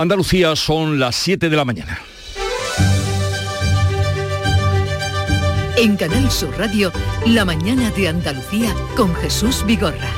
Andalucía son las 7 de la mañana. En Canal Sur Radio, La mañana de Andalucía con Jesús Vigorra.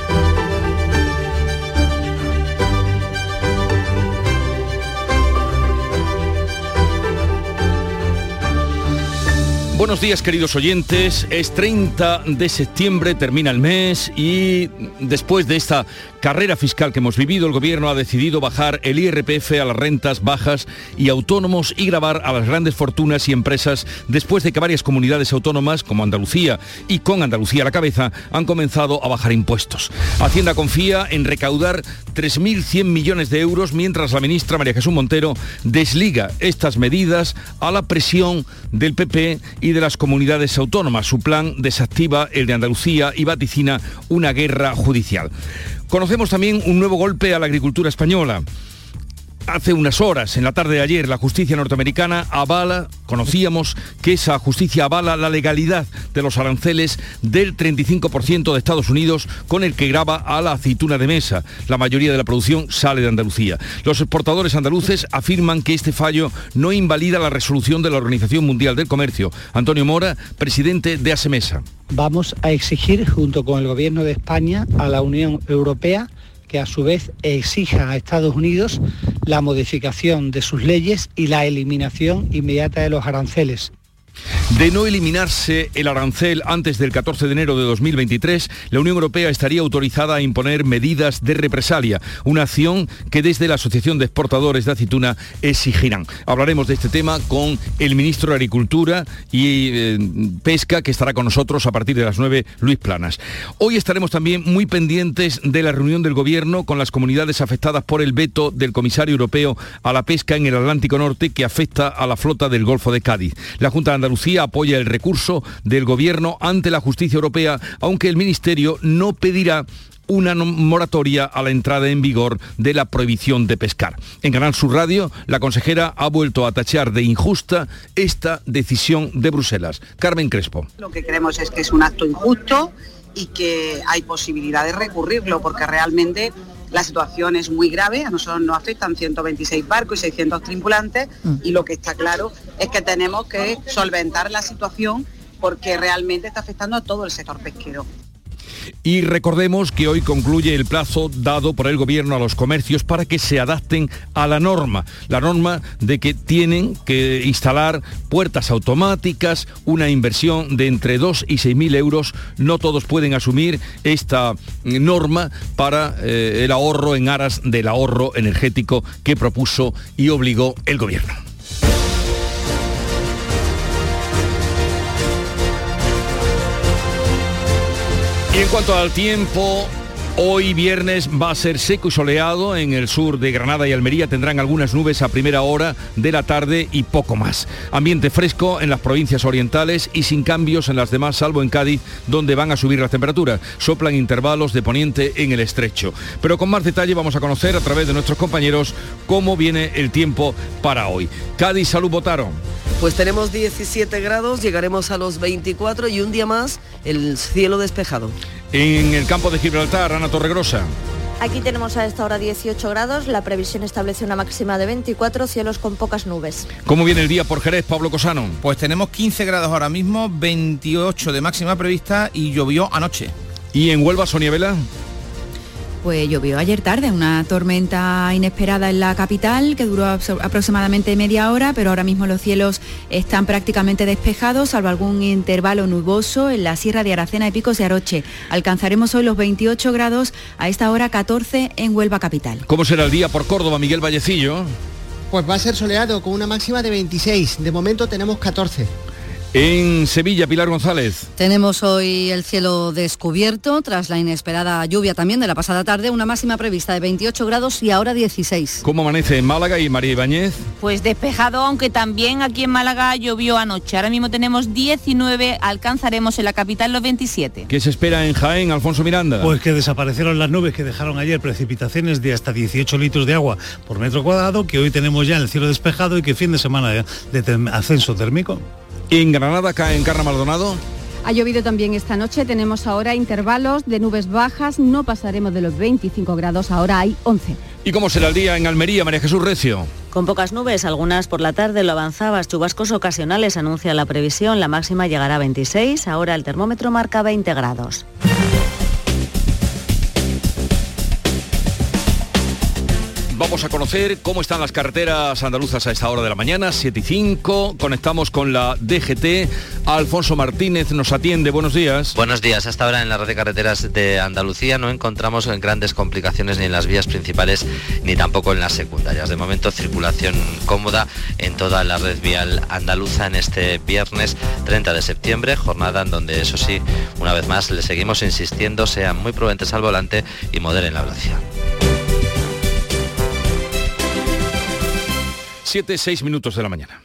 Buenos días queridos oyentes, es 30 de septiembre, termina el mes y después de esta carrera fiscal que hemos vivido, el gobierno ha decidido bajar el IRPF a las rentas bajas y autónomos y grabar a las grandes fortunas y empresas después de que varias comunidades autónomas como Andalucía y con Andalucía a la cabeza han comenzado a bajar impuestos. Hacienda confía en recaudar 3.100 millones de euros mientras la ministra María Jesús Montero desliga estas medidas a la presión del PP y de las comunidades autónomas. Su plan desactiva el de Andalucía y vaticina una guerra judicial. Conocemos también un nuevo golpe a la agricultura española. Hace unas horas, en la tarde de ayer, la justicia norteamericana avala, conocíamos que esa justicia avala la legalidad de los aranceles del 35% de Estados Unidos con el que graba a la aceituna de mesa. La mayoría de la producción sale de Andalucía. Los exportadores andaluces afirman que este fallo no invalida la resolución de la Organización Mundial del Comercio. Antonio Mora, presidente de ASEMESA. Vamos a exigir, junto con el Gobierno de España, a la Unión Europea que a su vez exija a Estados Unidos la modificación de sus leyes y la eliminación inmediata de los aranceles. De no eliminarse el arancel antes del 14 de enero de 2023, la Unión Europea estaría autorizada a imponer medidas de represalia, una acción que desde la Asociación de Exportadores de Aceituna exigirán. Hablaremos de este tema con el ministro de Agricultura y eh, Pesca, que estará con nosotros a partir de las 9, Luis Planas. Hoy estaremos también muy pendientes de la reunión del Gobierno con las comunidades afectadas por el veto del comisario europeo a la pesca en el Atlántico Norte que afecta a la flota del Golfo de Cádiz. La Junta Andalucía apoya el recurso del Gobierno ante la justicia europea, aunque el Ministerio no pedirá una moratoria a la entrada en vigor de la prohibición de pescar. En Canal Sur Radio, la consejera ha vuelto a tachar de injusta esta decisión de Bruselas. Carmen Crespo. Lo que creemos es que es un acto injusto y que hay posibilidad de recurrirlo porque realmente la situación es muy grave, a nosotros nos afectan 126 barcos y 600 tripulantes mm. y lo que está claro es que tenemos que solventar la situación porque realmente está afectando a todo el sector pesquero. Y recordemos que hoy concluye el plazo dado por el gobierno a los comercios para que se adapten a la norma, la norma de que tienen que instalar puertas automáticas, una inversión de entre 2 y 6 mil euros. No todos pueden asumir esta norma para eh, el ahorro en aras del ahorro energético que propuso y obligó el gobierno. Y en cuanto al tiempo, Hoy viernes va a ser seco y soleado en el sur de Granada y Almería. Tendrán algunas nubes a primera hora de la tarde y poco más. Ambiente fresco en las provincias orientales y sin cambios en las demás, salvo en Cádiz, donde van a subir las temperaturas. Soplan intervalos de poniente en el estrecho. Pero con más detalle vamos a conocer a través de nuestros compañeros cómo viene el tiempo para hoy. Cádiz, salud, votaron. Pues tenemos 17 grados, llegaremos a los 24 y un día más el cielo despejado. En el campo de Gibraltar, Ana Torregrosa. Aquí tenemos a esta hora 18 grados, la previsión establece una máxima de 24, cielos con pocas nubes. ¿Cómo viene el día por Jerez, Pablo Cosano? Pues tenemos 15 grados ahora mismo, 28 de máxima prevista y llovió anoche. ¿Y en Huelva, Sonia Vela? Pues llovió ayer tarde, una tormenta inesperada en la capital que duró aproximadamente media hora, pero ahora mismo los cielos están prácticamente despejados, salvo algún intervalo nuboso en la Sierra de Aracena y Picos de Aroche. Alcanzaremos hoy los 28 grados, a esta hora 14 en Huelva capital. ¿Cómo será el día por Córdoba, Miguel Vallecillo? Pues va a ser soleado con una máxima de 26. De momento tenemos 14. En Sevilla, Pilar González. Tenemos hoy el cielo descubierto tras la inesperada lluvia también de la pasada tarde, una máxima prevista de 28 grados y ahora 16. ¿Cómo amanece en Málaga y María Ibáñez? Pues despejado, aunque también aquí en Málaga llovió anoche. Ahora mismo tenemos 19, alcanzaremos en la capital los 27. ¿Qué se espera en Jaén, Alfonso Miranda? Pues que desaparecieron las nubes que dejaron ayer precipitaciones de hasta 18 litros de agua por metro cuadrado, que hoy tenemos ya en el cielo despejado y que fin de semana de, de ascenso térmico. En Granada, cae en Carra Maldonado. Ha llovido también esta noche, tenemos ahora intervalos de nubes bajas, no pasaremos de los 25 grados, ahora hay 11. ¿Y cómo será el día en Almería, María Jesús Recio? Con pocas nubes, algunas por la tarde, lo avanzabas, chubascos ocasionales, anuncia la previsión, la máxima llegará a 26, ahora el termómetro marca 20 grados. Vamos a conocer cómo están las carreteras andaluzas a esta hora de la mañana, 7 y 5. Conectamos con la DGT. Alfonso Martínez nos atiende. Buenos días. Buenos días. Hasta ahora en la red de carreteras de Andalucía no encontramos grandes complicaciones ni en las vías principales ni tampoco en las secundarias. De momento circulación cómoda en toda la red vial andaluza en este viernes 30 de septiembre, jornada en donde eso sí, una vez más le seguimos insistiendo, sean muy prudentes al volante y moderen la velocidad. 7, 6 minutos de la mañana.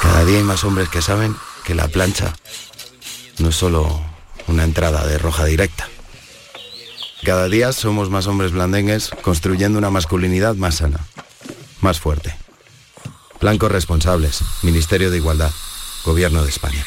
Cada día hay más hombres que saben que la plancha no es solo una entrada de roja directa. Cada día somos más hombres blandengues construyendo una masculinidad más sana, más fuerte. Blancos responsables, Ministerio de Igualdad, Gobierno de España.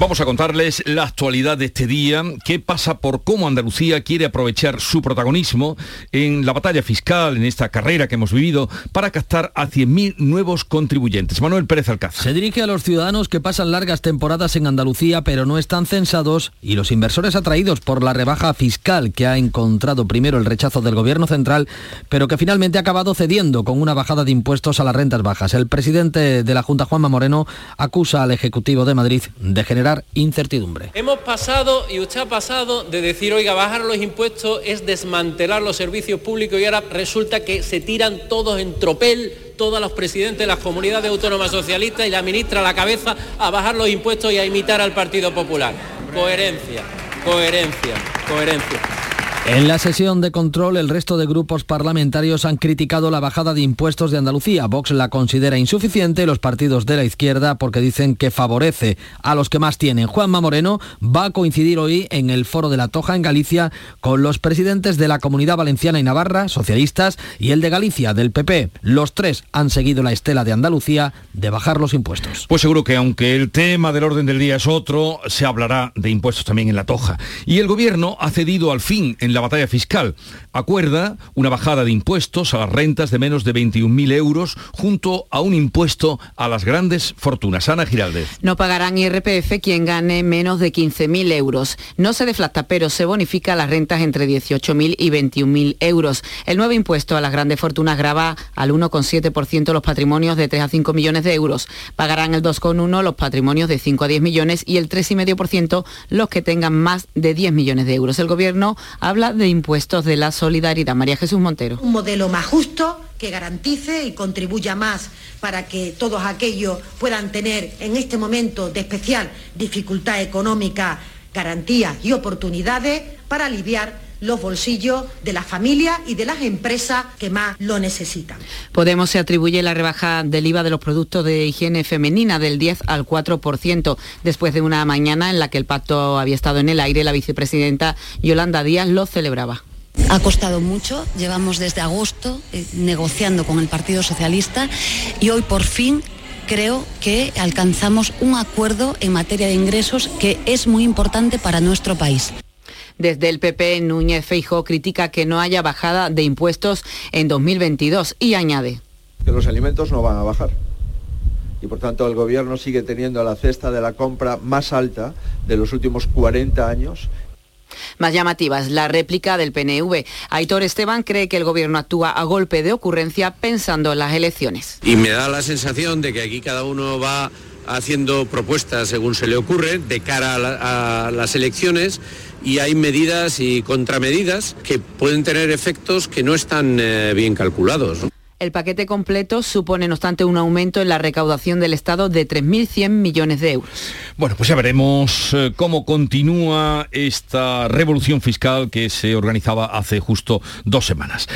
Vamos a contarles la actualidad de este día, qué pasa por cómo Andalucía quiere aprovechar su protagonismo en la batalla fiscal, en esta carrera que hemos vivido, para captar a 100.000 nuevos contribuyentes. Manuel Pérez Alcázar. Se dirige a los ciudadanos que pasan largas temporadas en Andalucía, pero no están censados, y los inversores atraídos por la rebaja fiscal que ha encontrado primero el rechazo del Gobierno central, pero que finalmente ha acabado cediendo con una bajada de impuestos a las rentas bajas. El presidente de la Junta, Juanma Moreno, acusa al Ejecutivo de Madrid de generar incertidumbre. Hemos pasado, y usted ha pasado, de decir, oiga, bajar los impuestos es desmantelar los servicios públicos y ahora resulta que se tiran todos en tropel, todos los presidentes de las comunidades autónomas socialistas y la ministra a la cabeza a bajar los impuestos y a imitar al Partido Popular. Coherencia, coherencia, coherencia. En la sesión de control, el resto de grupos parlamentarios han criticado la bajada de impuestos de Andalucía. Vox la considera insuficiente, los partidos de la izquierda, porque dicen que favorece a los que más tienen. Juanma Moreno va a coincidir hoy en el Foro de la Toja en Galicia con los presidentes de la Comunidad Valenciana y Navarra, socialistas, y el de Galicia, del PP. Los tres han seguido la estela de Andalucía de bajar los impuestos. Pues seguro que aunque el tema del orden del día es otro, se hablará de impuestos también en la Toja. Y el Gobierno ha cedido al fin en la batalla fiscal. Acuerda una bajada de impuestos a las rentas de menos de 21.000 euros junto a un impuesto a las grandes fortunas. Ana Giraldez. No pagarán IRPF quien gane menos de 15.000 euros. No se deflacta, pero se bonifica las rentas entre 18.000 y 21.000 euros. El nuevo impuesto a las grandes fortunas grava al 1,7% los patrimonios de 3 a 5 millones de euros. Pagarán el 2,1% los patrimonios de 5 a 10 millones y el 3,5% los que tengan más de 10 millones de euros. El Gobierno habla de impuestos de la solidaridad. María Jesús Montero. Un modelo más justo que garantice y contribuya más para que todos aquellos puedan tener en este momento de especial dificultad económica garantías y oportunidades para aliviar los bolsillos de las familias y de las empresas que más lo necesitan. Podemos se atribuye la rebaja del IVA de los productos de higiene femenina del 10 al 4%, después de una mañana en la que el pacto había estado en el aire, la vicepresidenta Yolanda Díaz lo celebraba. Ha costado mucho, llevamos desde agosto eh, negociando con el Partido Socialista y hoy por fin creo que alcanzamos un acuerdo en materia de ingresos que es muy importante para nuestro país. Desde el PP, Núñez Feijo critica que no haya bajada de impuestos en 2022 y añade. Que los alimentos no van a bajar. Y por tanto el gobierno sigue teniendo la cesta de la compra más alta de los últimos 40 años más llamativa es la réplica del PNV. Aitor Esteban cree que el gobierno actúa a golpe de ocurrencia pensando en las elecciones. Y me da la sensación de que aquí cada uno va haciendo propuestas según se le ocurre de cara a, la, a las elecciones y hay medidas y contramedidas que pueden tener efectos que no están eh, bien calculados. El paquete completo supone, no obstante, un aumento en la recaudación del Estado de 3.100 millones de euros. Bueno, pues ya veremos eh, cómo continúa esta revolución fiscal que se organizaba hace justo dos semanas.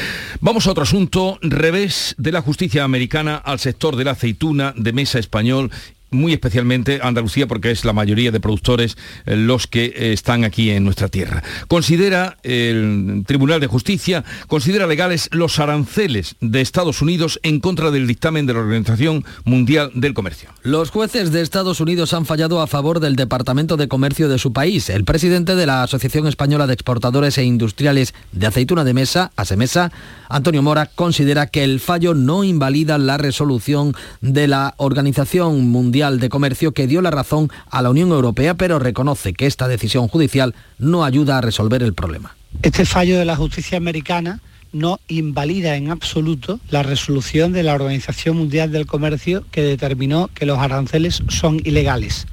Vamos a otro asunto, revés de la justicia americana al sector de la aceituna de mesa español muy especialmente Andalucía porque es la mayoría de productores eh, los que eh, están aquí en nuestra tierra. Considera el Tribunal de Justicia, considera legales los aranceles de Estados Unidos en contra del dictamen de la Organización Mundial del Comercio. Los jueces de Estados Unidos han fallado a favor del Departamento de Comercio de su país. El presidente de la Asociación Española de Exportadores e Industriales de Aceituna de Mesa, ASEMESA, Antonio Mora, considera que el fallo no invalida la resolución de la Organización Mundial de Comercio que dio la razón a la Unión Europea, pero reconoce que esta decisión judicial no ayuda a resolver el problema. Este fallo de la justicia americana no invalida en absoluto la resolución de la Organización Mundial del Comercio que determinó que los aranceles son ilegales.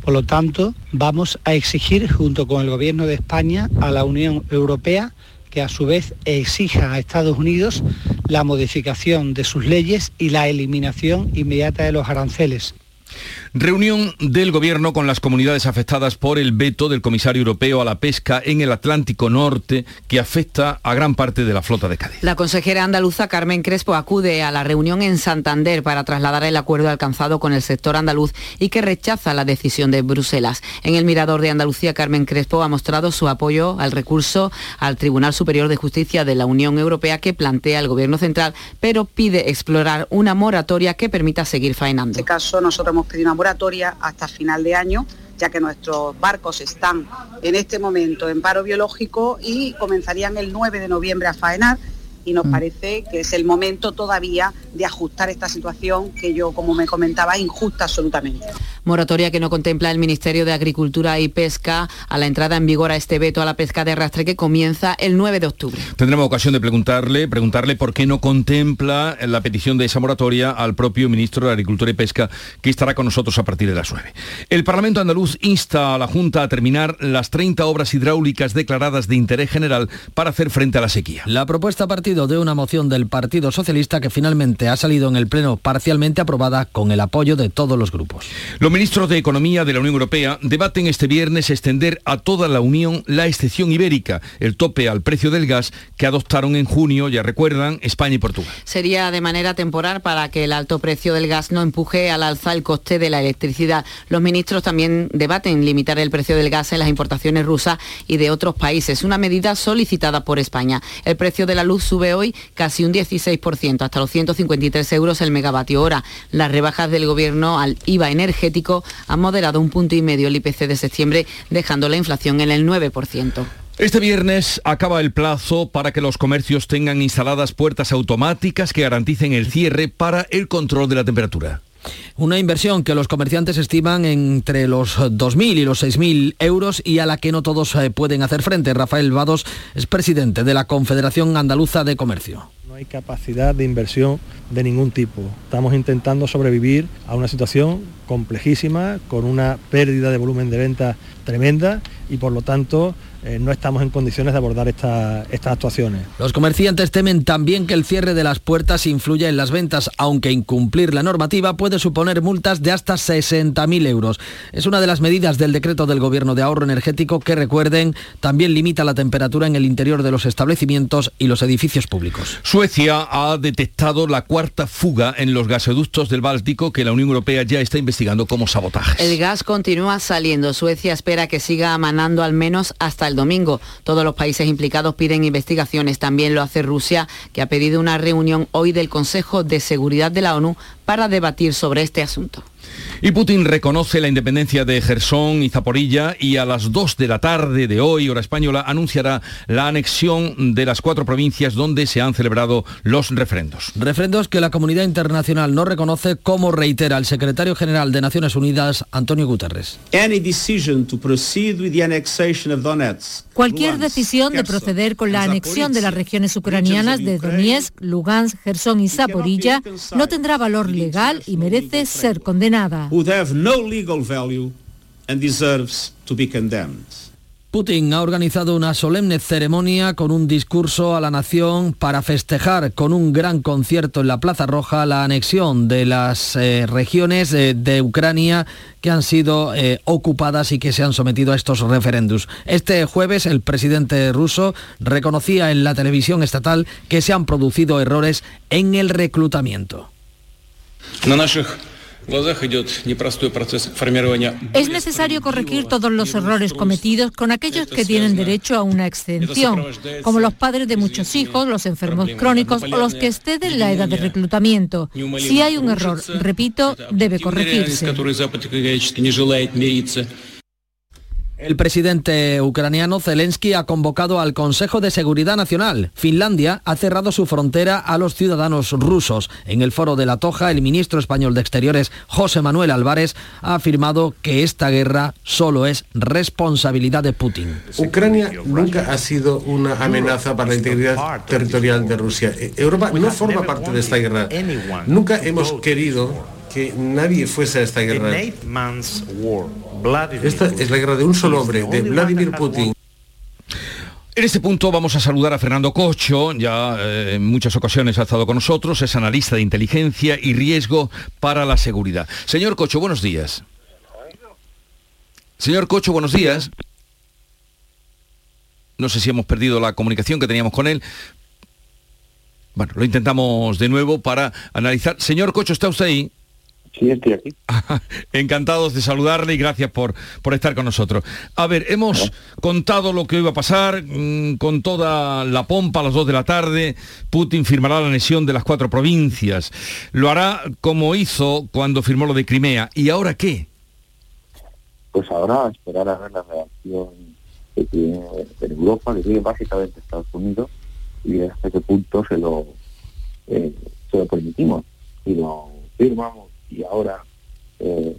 Por lo tanto, vamos a exigir junto con el Gobierno de España a la Unión Europea que a su vez exija a Estados Unidos la modificación de sus leyes y la eliminación inmediata de los aranceles. Reunión del Gobierno con las comunidades afectadas por el veto del comisario europeo a la pesca en el Atlántico Norte que afecta a gran parte de la flota de Cádiz. La consejera andaluza Carmen Crespo acude a la reunión en Santander para trasladar el acuerdo alcanzado con el sector andaluz y que rechaza la decisión de Bruselas. En el Mirador de Andalucía, Carmen Crespo ha mostrado su apoyo al recurso al Tribunal Superior de Justicia de la Unión Europea que plantea el Gobierno central, pero pide explorar una moratoria que permita seguir faenando. En este caso, nosotros hemos pedido una moratoria hasta final de año, ya que nuestros barcos están en este momento en paro biológico y comenzarían el 9 de noviembre a faenar y nos parece que es el momento todavía de ajustar esta situación que yo, como me comentaba, injusta absolutamente. Moratoria que no contempla el Ministerio de Agricultura y Pesca a la entrada en vigor a este veto a la pesca de arrastre que comienza el 9 de octubre. Tendremos ocasión de preguntarle, preguntarle por qué no contempla la petición de esa moratoria al propio ministro de Agricultura y Pesca que estará con nosotros a partir de las 9. El Parlamento andaluz insta a la Junta a terminar las 30 obras hidráulicas declaradas de interés general para hacer frente a la sequía. La propuesta partido de una moción del Partido Socialista que finalmente ha salido en el Pleno parcialmente aprobada con el apoyo de todos los grupos. Los ministros de Economía de la Unión Europea debaten este viernes extender a toda la Unión la excepción ibérica, el tope al precio del gas que adoptaron en junio, ya recuerdan, España y Portugal. Sería de manera temporal para que el alto precio del gas no empuje al alza el coste de la electricidad. Los ministros también debaten limitar el precio del gas en las importaciones rusas y de otros países, una medida solicitada por España. El precio de la luz sube hoy casi un 16%, hasta los 153 euros el megavatio hora. Las rebajas del gobierno al IVA energético han moderado un punto y medio el IPC de septiembre, dejando la inflación en el 9%. Este viernes acaba el plazo para que los comercios tengan instaladas puertas automáticas que garanticen el cierre para el control de la temperatura. Una inversión que los comerciantes estiman entre los 2.000 y los 6.000 euros y a la que no todos eh, pueden hacer frente. Rafael Vados es presidente de la Confederación Andaluza de Comercio. No hay capacidad de inversión de ningún tipo. Estamos intentando sobrevivir a una situación complejísima, con una pérdida de volumen de venta tremenda y por lo tanto eh, no estamos en condiciones de abordar estas actuaciones. Los comerciantes temen también que el cierre de las puertas influya en las ventas, aunque incumplir la normativa puede suponer multas de hasta 60.000 euros. Es una de las medidas del decreto del Gobierno de ahorro energético que, recuerden, también limita la temperatura en el interior de los establecimientos y los edificios públicos. Suecia ha detectado la cuarta fuga en los gasoductos del Báltico que la Unión Europea ya está investigando como sabotaje. El gas continúa saliendo. Suecia espera que siga manando al menos hasta el domingo. Todos los países implicados piden investigaciones. También lo hace Rusia, que ha pedido una reunión hoy del Consejo de Seguridad de la ONU para debatir sobre este asunto. Y Putin reconoce la independencia de Gerson y Zaporilla y a las 2 de la tarde de hoy, hora española, anunciará la anexión de las cuatro provincias donde se han celebrado los refrendos. Refrendos que la comunidad internacional no reconoce, como reitera el secretario general de Naciones Unidas, Antonio Guterres. Cualquier decisión de proceder con la anexión de las regiones ucranianas de Donetsk, Lugansk, Gerson y Zaporilla no tendrá valor legal y merece ser condenada. Putin ha organizado una solemne ceremonia con un discurso a la nación para festejar con un gran concierto en la Plaza Roja la anexión de las eh, regiones eh, de Ucrania que han sido eh, ocupadas y que se han sometido a estos referendos. Este jueves el presidente ruso reconocía en la televisión estatal que se han producido errores en el reclutamiento. Es necesario corregir todos los errores cometidos con aquellos que tienen derecho a una exención, como los padres de muchos hijos, los enfermos crónicos o los que exceden la edad de reclutamiento. Si hay un error, repito, debe corregirse. El presidente ucraniano Zelensky ha convocado al Consejo de Seguridad Nacional. Finlandia ha cerrado su frontera a los ciudadanos rusos. En el foro de la Toja, el ministro español de Exteriores, José Manuel Álvarez, ha afirmado que esta guerra solo es responsabilidad de Putin. Ucrania nunca ha sido una amenaza para la integridad territorial de Rusia. Europa no forma parte de esta guerra. Nunca hemos querido que nadie fuese a esta guerra. Esta es la guerra de un solo hombre, de Vladimir Putin. En este punto vamos a saludar a Fernando Cocho, ya eh, en muchas ocasiones ha estado con nosotros, es analista de inteligencia y riesgo para la seguridad. Señor Cocho, buenos días. Señor Cocho, buenos días. No sé si hemos perdido la comunicación que teníamos con él. Bueno, lo intentamos de nuevo para analizar. Señor Cocho, ¿está usted ahí? Sí, estoy aquí. Encantados de saludarle y gracias por, por estar con nosotros. A ver, hemos contado lo que iba a pasar mm, con toda la pompa a las 2 de la tarde. Putin firmará la anexión de las cuatro provincias. Lo hará como hizo cuando firmó lo de Crimea. ¿Y ahora qué? Pues ahora esperar a ver la reacción que tiene en Europa, que tiene básicamente Estados Unidos, y hasta qué punto se lo, eh, se lo permitimos. Y lo firmamos y ahora eh,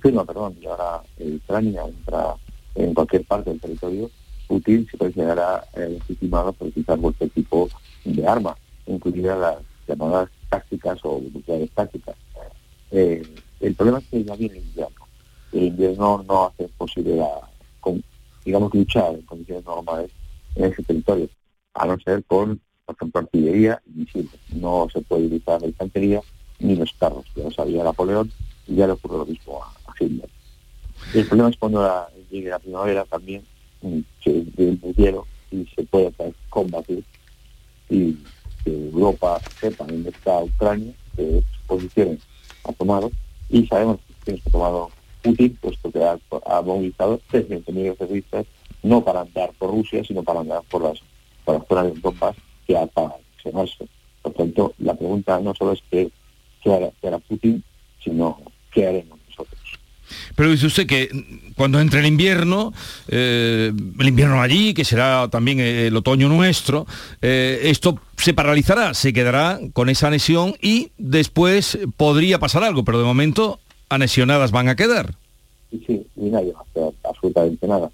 firma, perdón, y ahora Ucrania entra en cualquier parte del territorio, Putin se considerará eh, legitimado por utilizar cualquier tipo de arma, incluidas las llamadas tácticas o nucleares tácticas. Eh, el problema es que ya viene el invierno. El invierno no hace posible, la, digamos, luchar en condiciones normales en ese territorio, a no ser con, por ejemplo, artillería y misiles. No se puede utilizar la infantería ni los carros. Ya lo sabía Napoleón y ya le ocurre lo mismo a, Hitler. El problema es cuando llegue la primavera también, que hielo y se puede combatir y que Europa sepa dónde está Ucrania, qué posiciones ha tomado y sabemos que ha tomado Putin, puesto que ha, movilizado 300 millones de turistas no para andar por Rusia, sino para andar por las, por las zonas de Donbass que ha para Por tanto, la pregunta no solo es que hará, Putin, sino qué haremos nosotros. Pero dice usted que cuando entre el invierno, eh, el invierno allí, que será también el otoño nuestro, eh, esto se paralizará, se quedará con esa anexión y después podría pasar algo, pero de momento anexionadas van a quedar. Sí, sí, y nadie va a hacer absolutamente nada.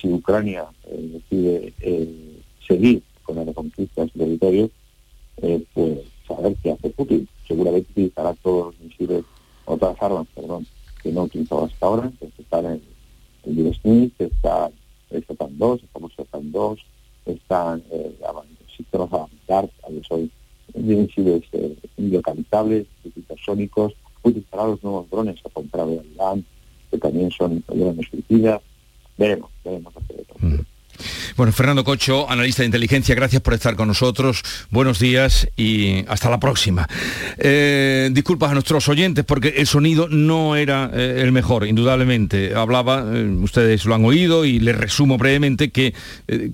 Si Ucrania eh, decide seguir con la reconquista de su territorio, pues saber qué hace Putin. Seguramente utilizará todos los misiles, otras armas, perdón, que no utilizado hasta ahora, que están en el Smith, está el SOTAN 2, estamos SOTAN 2, están eh, sistemas avanzados, hoy misiles eh, indocalizables, hipersónicos, utilizará los nuevos drones a contra de que también son drones suicidas, veremos, veremos hacer de bueno, Fernando Cocho, analista de inteligencia, gracias por estar con nosotros. Buenos días y hasta la próxima. Eh, disculpas a nuestros oyentes porque el sonido no era eh, el mejor, indudablemente. Hablaba, eh, ustedes lo han oído y les resumo brevemente que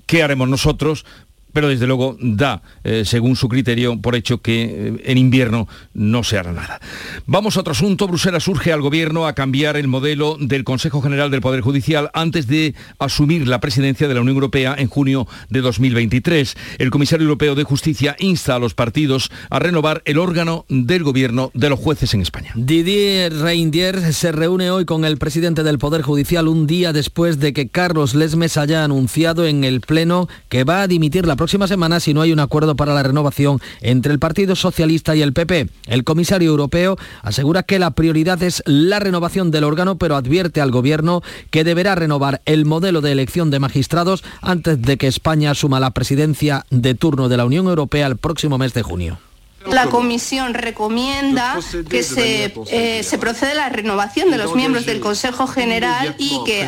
qué haremos nosotros pero desde luego da, eh, según su criterio, por hecho que eh, en invierno no se hará nada. Vamos a otro asunto. Bruselas urge al Gobierno a cambiar el modelo del Consejo General del Poder Judicial antes de asumir la presidencia de la Unión Europea en junio de 2023. El Comisario Europeo de Justicia insta a los partidos a renovar el órgano del Gobierno de los jueces en España. Didier Reindier se reúne hoy con el presidente del Poder Judicial un día después de que Carlos Lesmes haya anunciado en el Pleno que va a dimitir la próxima semana si no hay un acuerdo para la renovación entre el Partido Socialista y el PP. El comisario europeo asegura que la prioridad es la renovación del órgano, pero advierte al gobierno que deberá renovar el modelo de elección de magistrados antes de que España asuma la presidencia de turno de la Unión Europea el próximo mes de junio. La Comisión recomienda que se, eh, se proceda a la renovación de los miembros del Consejo General y que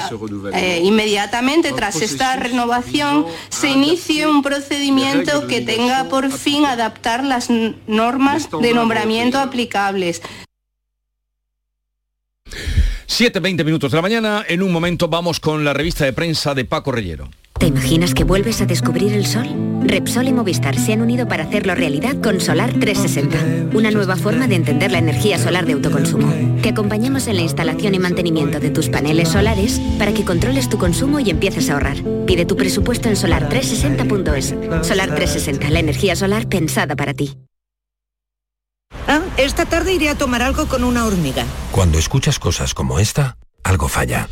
eh, inmediatamente tras esta renovación se inicie un procedimiento que tenga por fin adaptar las normas de nombramiento aplicables. 7.20 minutos de la mañana, en un momento vamos con la revista de prensa de Paco Reyero. ¿Te imaginas que vuelves a descubrir el sol? Repsol y Movistar se han unido para hacerlo realidad con Solar 360, una nueva forma de entender la energía solar de autoconsumo. Te acompañamos en la instalación y mantenimiento de tus paneles solares para que controles tu consumo y empieces a ahorrar. Pide tu presupuesto en solar360.es. Solar 360, la energía solar pensada para ti. Ah, esta tarde iré a tomar algo con una hormiga. Cuando escuchas cosas como esta, algo falla.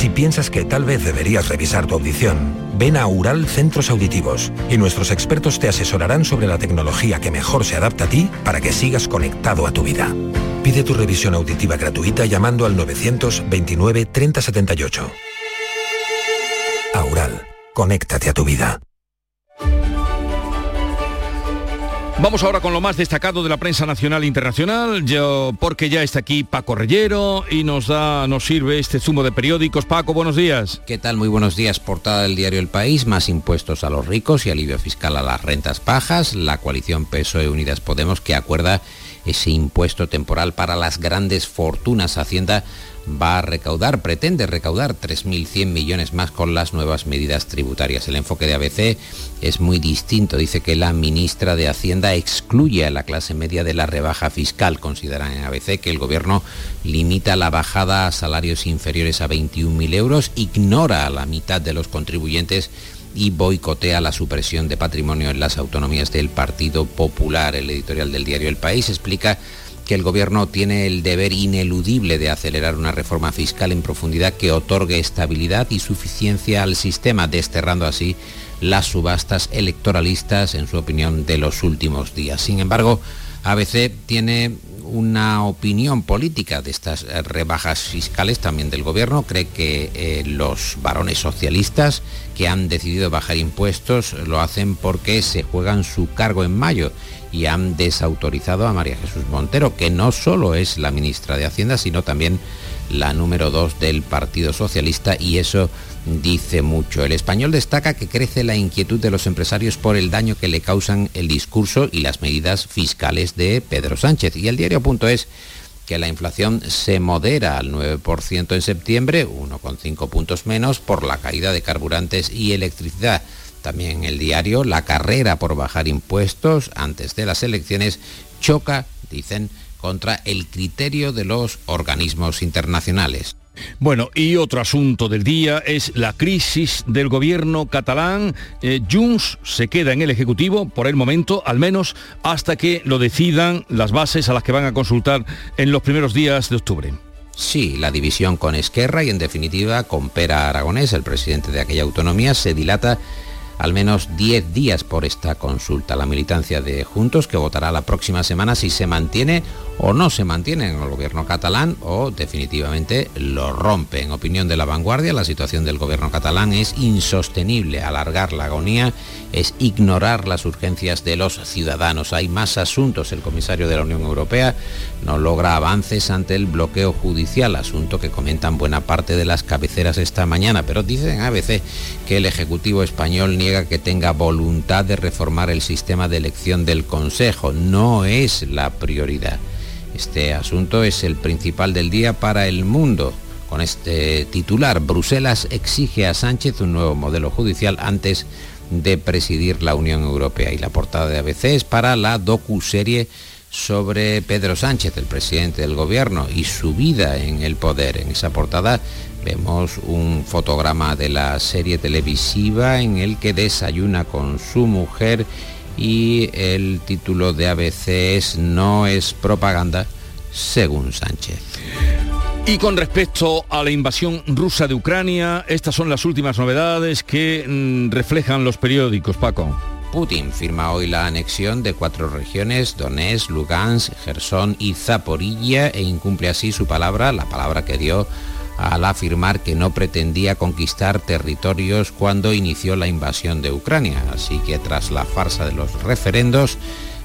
Si piensas que tal vez deberías revisar tu audición, ven a Ural Centros Auditivos y nuestros expertos te asesorarán sobre la tecnología que mejor se adapta a ti para que sigas conectado a tu vida. Pide tu revisión auditiva gratuita llamando al 929 3078. Aural, conéctate a tu vida. Vamos ahora con lo más destacado de la prensa nacional e internacional, yo, porque ya está aquí Paco Reyero y nos da, nos sirve este zumo de periódicos. Paco, buenos días. ¿Qué tal? Muy buenos días. Portada del diario El País, más impuestos a los ricos y alivio fiscal a las rentas bajas. La coalición PSOE Unidas Podemos que acuerda ese impuesto temporal para las grandes fortunas. Hacienda va a recaudar, pretende recaudar 3.100 millones más con las nuevas medidas tributarias. El enfoque de ABC es muy distinto. Dice que la ministra de Hacienda excluye a la clase media de la rebaja fiscal. Consideran en ABC que el gobierno limita la bajada a salarios inferiores a 21.000 euros, ignora a la mitad de los contribuyentes y boicotea la supresión de patrimonio en las autonomías del Partido Popular. El editorial del diario El País explica que el Gobierno tiene el deber ineludible de acelerar una reforma fiscal en profundidad que otorgue estabilidad y suficiencia al sistema, desterrando así las subastas electoralistas, en su opinión, de los últimos días. Sin embargo, ABC tiene una opinión política de estas rebajas fiscales también del gobierno. Cree que eh, los varones socialistas que han decidido bajar impuestos lo hacen porque se juegan su cargo en mayo y han desautorizado a María Jesús Montero, que no solo es la ministra de Hacienda, sino también la número dos del Partido Socialista y eso dice mucho. El español destaca que crece la inquietud de los empresarios por el daño que le causan el discurso y las medidas fiscales de Pedro Sánchez. Y el diario.es que la inflación se modera al 9% en septiembre, 1,5 puntos menos por la caída de carburantes y electricidad. También el diario, la carrera por bajar impuestos antes de las elecciones choca, dicen, contra el criterio de los organismos internacionales. Bueno, y otro asunto del día es la crisis del gobierno catalán. Eh, Junts se queda en el Ejecutivo por el momento, al menos hasta que lo decidan las bases a las que van a consultar en los primeros días de octubre. Sí, la división con Esquerra y en definitiva con Pera Aragonés, el presidente de aquella autonomía, se dilata al menos 10 días por esta consulta. La militancia de Juntos, que votará la próxima semana si se mantiene o no se mantiene en el gobierno catalán o definitivamente lo rompe. En opinión de la vanguardia, la situación del gobierno catalán es insostenible. Alargar la agonía es ignorar las urgencias de los ciudadanos. Hay más asuntos. El comisario de la Unión Europea no logra avances ante el bloqueo judicial, asunto que comentan buena parte de las cabeceras esta mañana, pero dicen ABC que el Ejecutivo español niega que tenga voluntad de reformar el sistema de elección del Consejo. No es la prioridad. Este asunto es el principal del día para el mundo. Con este titular, Bruselas exige a Sánchez un nuevo modelo judicial antes de presidir la Unión Europea. Y la portada de ABC es para la docu-serie sobre Pedro Sánchez, el presidente del gobierno, y su vida en el poder. En esa portada vemos un fotograma de la serie televisiva en el que desayuna con su mujer y el título de ABC es No es propaganda, según Sánchez. Y con respecto a la invasión rusa de Ucrania, estas son las últimas novedades que mm, reflejan los periódicos, Paco. Putin firma hoy la anexión de cuatro regiones, Donetsk, Lugansk, Gerson y Zaporilla, e incumple así su palabra, la palabra que dio al afirmar que no pretendía conquistar territorios cuando inició la invasión de Ucrania. Así que tras la farsa de los referendos,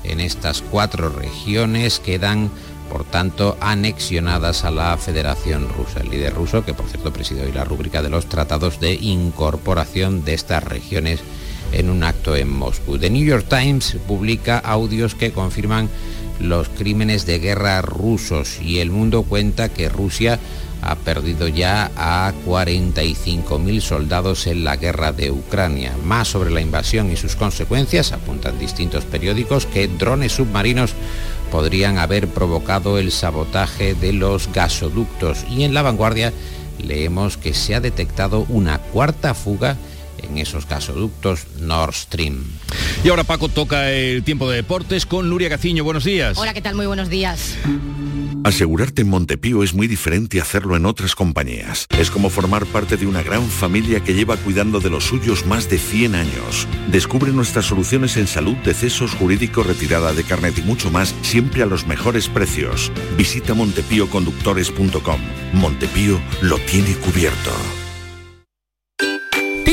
en estas cuatro regiones quedan por tanto, anexionadas a la Federación Rusa. El líder ruso, que por cierto preside hoy la rúbrica de los tratados de incorporación de estas regiones en un acto en Moscú. The New York Times publica audios que confirman los crímenes de guerra rusos y el mundo cuenta que Rusia ha perdido ya a 45.000 soldados en la guerra de Ucrania. Más sobre la invasión y sus consecuencias apuntan distintos periódicos que drones submarinos podrían haber provocado el sabotaje de los gasoductos y en la vanguardia leemos que se ha detectado una cuarta fuga en esos gasoductos Nord Stream. Y ahora Paco toca el tiempo de deportes con Nuria Gaciño. Buenos días. Hola, ¿qué tal? Muy buenos días. Asegurarte en Montepío es muy diferente a hacerlo en otras compañías. Es como formar parte de una gran familia que lleva cuidando de los suyos más de 100 años. Descubre nuestras soluciones en salud, decesos, jurídico, retirada de carnet y mucho más, siempre a los mejores precios. Visita montepíoconductores.com. Montepío lo tiene cubierto.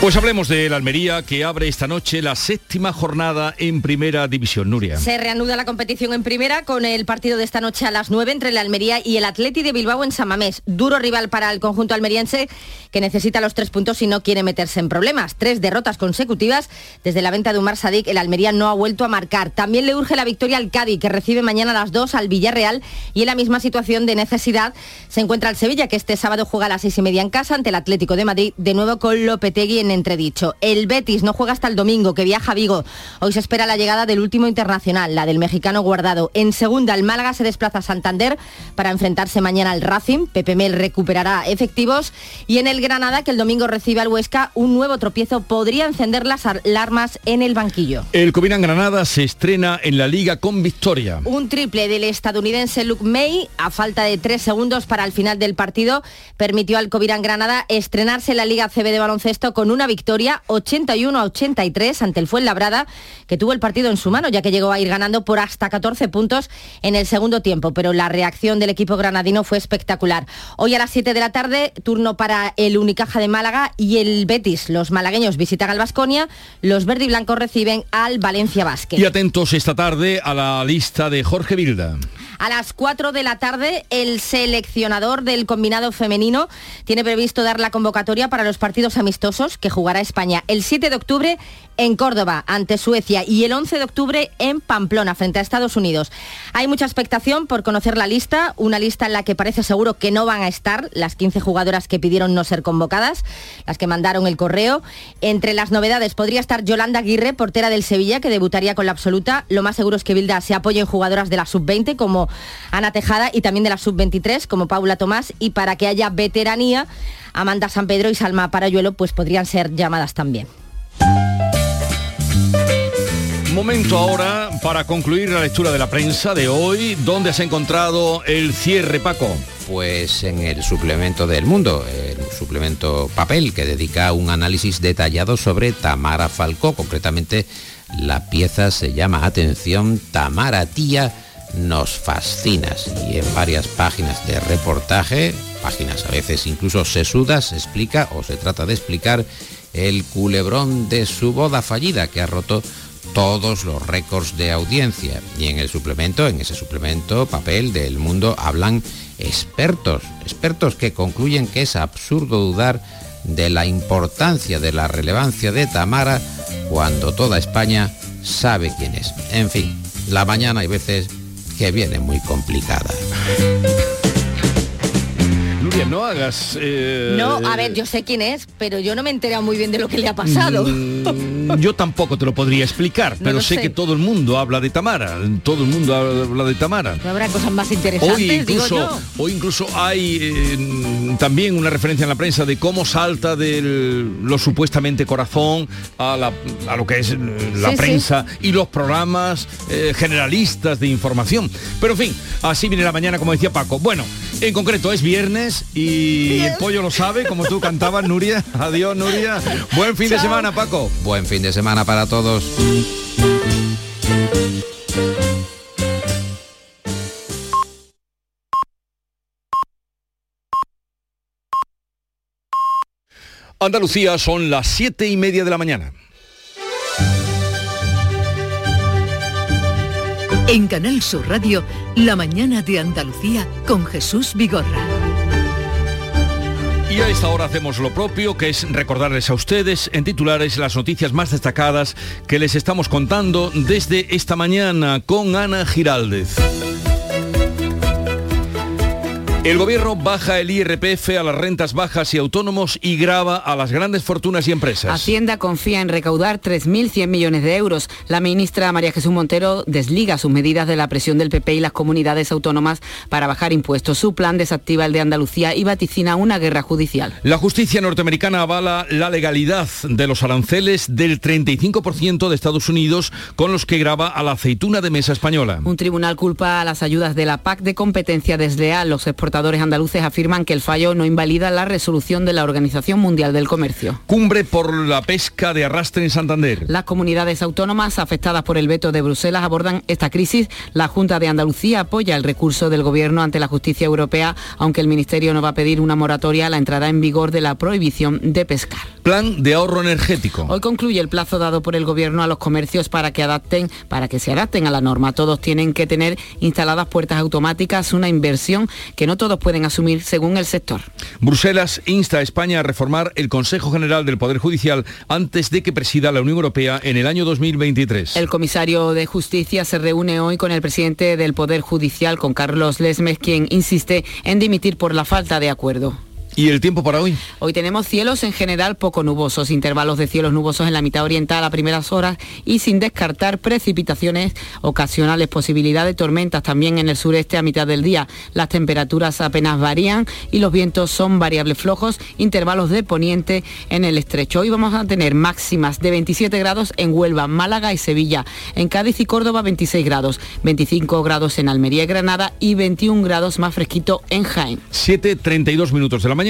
Pues hablemos de la Almería que abre esta noche la séptima jornada en Primera División. Nuria. Se reanuda la competición en Primera con el partido de esta noche a las 9 entre la Almería y el Atleti de Bilbao en Samamés. Duro rival para el conjunto almeriense que necesita los tres puntos y no quiere meterse en problemas. Tres derrotas consecutivas. Desde la venta de Umar Sadik, el Almería no ha vuelto a marcar. También le urge la victoria al Cádiz, que recibe mañana a las 2 al Villarreal y en la misma situación de necesidad se encuentra el Sevilla, que este sábado juega a las seis y media en casa ante el Atlético de Madrid, de nuevo con Lopetegui en entredicho. El Betis no juega hasta el domingo, que viaja a Vigo. Hoy se espera la llegada del último internacional, la del mexicano Guardado. En segunda, el Málaga se desplaza a Santander para enfrentarse mañana al Racing. Pepe Mel recuperará efectivos. Y en el Granada, que el domingo recibe al Huesca, un nuevo tropiezo podría encender las alarmas en el banquillo. El Covirán Granada se estrena en la liga con victoria. Un triple del estadounidense Luke May, a falta de tres segundos para el final del partido, permitió al Covirán Granada estrenarse en la Liga CB de baloncesto con una victoria 81 a 83 ante el Fuenlabrada, que tuvo el partido en su mano, ya que llegó a ir ganando por hasta 14 puntos en el segundo tiempo. Pero la reacción del equipo granadino fue espectacular. Hoy a las 7 de la tarde, turno para el Unicaja de Málaga y el Betis. Los malagueños visitan al Basconia, los verde y blancos reciben al Valencia Basket. Y atentos esta tarde a la lista de Jorge Vilda. A las 4 de la tarde, el seleccionador del combinado femenino tiene previsto dar la convocatoria para los partidos amistosos que jugará España el 7 de octubre en Córdoba ante Suecia y el 11 de octubre en Pamplona frente a Estados Unidos. Hay mucha expectación por conocer la lista, una lista en la que parece seguro que no van a estar las 15 jugadoras que pidieron no ser convocadas, las que mandaron el correo. Entre las novedades podría estar Yolanda Aguirre, portera del Sevilla, que debutaría con la absoluta. Lo más seguro es que Bilda se apoye en jugadoras de la sub-20 como Ana Tejada y también de la sub-23 como Paula Tomás y para que haya veteranía, Amanda San Pedro y Salma Parayuelo pues podrían ser llamadas también. Momento ahora para concluir la lectura de la prensa de hoy. ¿Dónde has encontrado el cierre, Paco? Pues en el suplemento del mundo, el suplemento papel que dedica un análisis detallado sobre Tamara Falcó. Concretamente, la pieza se llama Atención, Tamara Tía nos fascinas. Y en varias páginas de reportaje, páginas a veces incluso sesudas, se explica o se trata de explicar el culebrón de su boda fallida que ha roto todos los récords de audiencia. Y en el suplemento, en ese suplemento, papel del mundo, hablan expertos, expertos que concluyen que es absurdo dudar de la importancia, de la relevancia de Tamara cuando toda España sabe quién es. En fin, la mañana hay veces que viene muy complicada. Nuria, no hagas... eh, No, a ver, yo sé quién es, pero yo no me he enterado muy bien de lo que le ha pasado. Mm, Yo tampoco te lo podría explicar, pero sé, sé. que todo el mundo habla de Tamara, todo el mundo habla de Tamara. No habrá cosas más interesantes, Hoy digo incluso, yo. hoy incluso hay eh, también una referencia en la prensa de cómo salta de lo supuestamente corazón a, la- a lo que es eh, la Sí, prensa y los programas eh, generalistas de información. Pero en fin, así viene la mañana, como decía Paco. Bueno, en concreto es viernes y el pollo lo sabe, como tú cantabas, Nuria. Adiós, Nuria. Buen fin de semana, Paco. Buen fin de semana para todos. Andalucía son las siete y media de la mañana. En Canal Sur Radio, La mañana de Andalucía con Jesús Vigorra. Y a esta hora hacemos lo propio, que es recordarles a ustedes en titulares las noticias más destacadas que les estamos contando desde esta mañana con Ana Giraldez. El gobierno baja el IRPF a las rentas bajas y autónomos y grava a las grandes fortunas y empresas. Hacienda confía en recaudar 3.100 millones de euros. La ministra María Jesús Montero desliga sus medidas de la presión del PP y las comunidades autónomas para bajar impuestos. Su plan desactiva el de Andalucía y vaticina una guerra judicial. La justicia norteamericana avala la legalidad de los aranceles del 35% de Estados Unidos con los que grava a la aceituna de mesa española. Un tribunal culpa a las ayudas de la PAC de competencia desleal. Los exportadores andaluces afirman que el fallo no invalida la resolución de la Organización Mundial del Comercio. Cumbre por la pesca de arrastre en Santander. Las comunidades autónomas afectadas por el veto de Bruselas abordan esta crisis. La Junta de Andalucía apoya el recurso del Gobierno ante la justicia europea, aunque el Ministerio no va a pedir una moratoria a la entrada en vigor de la prohibición de pescar. Plan de ahorro energético. Hoy concluye el plazo dado por el Gobierno a los comercios para que adapten, para que se adapten a la norma. Todos tienen que tener instaladas puertas automáticas, una inversión que no todos pueden asumir según el sector. Bruselas insta a España a reformar el Consejo General del Poder Judicial antes de que presida la Unión Europea en el año 2023. El comisario de Justicia se reúne hoy con el presidente del Poder Judicial, con Carlos Lesmes, quien insiste en dimitir por la falta de acuerdo. ¿Y el tiempo para hoy? Hoy tenemos cielos en general poco nubosos, intervalos de cielos nubosos en la mitad oriental a primeras horas y sin descartar precipitaciones ocasionales, posibilidad de tormentas también en el sureste a mitad del día. Las temperaturas apenas varían y los vientos son variables flojos, intervalos de poniente en el estrecho. Hoy vamos a tener máximas de 27 grados en Huelva, Málaga y Sevilla. En Cádiz y Córdoba 26 grados, 25 grados en Almería y Granada y 21 grados más fresquito en Jaén. 7.32 minutos de la mañana.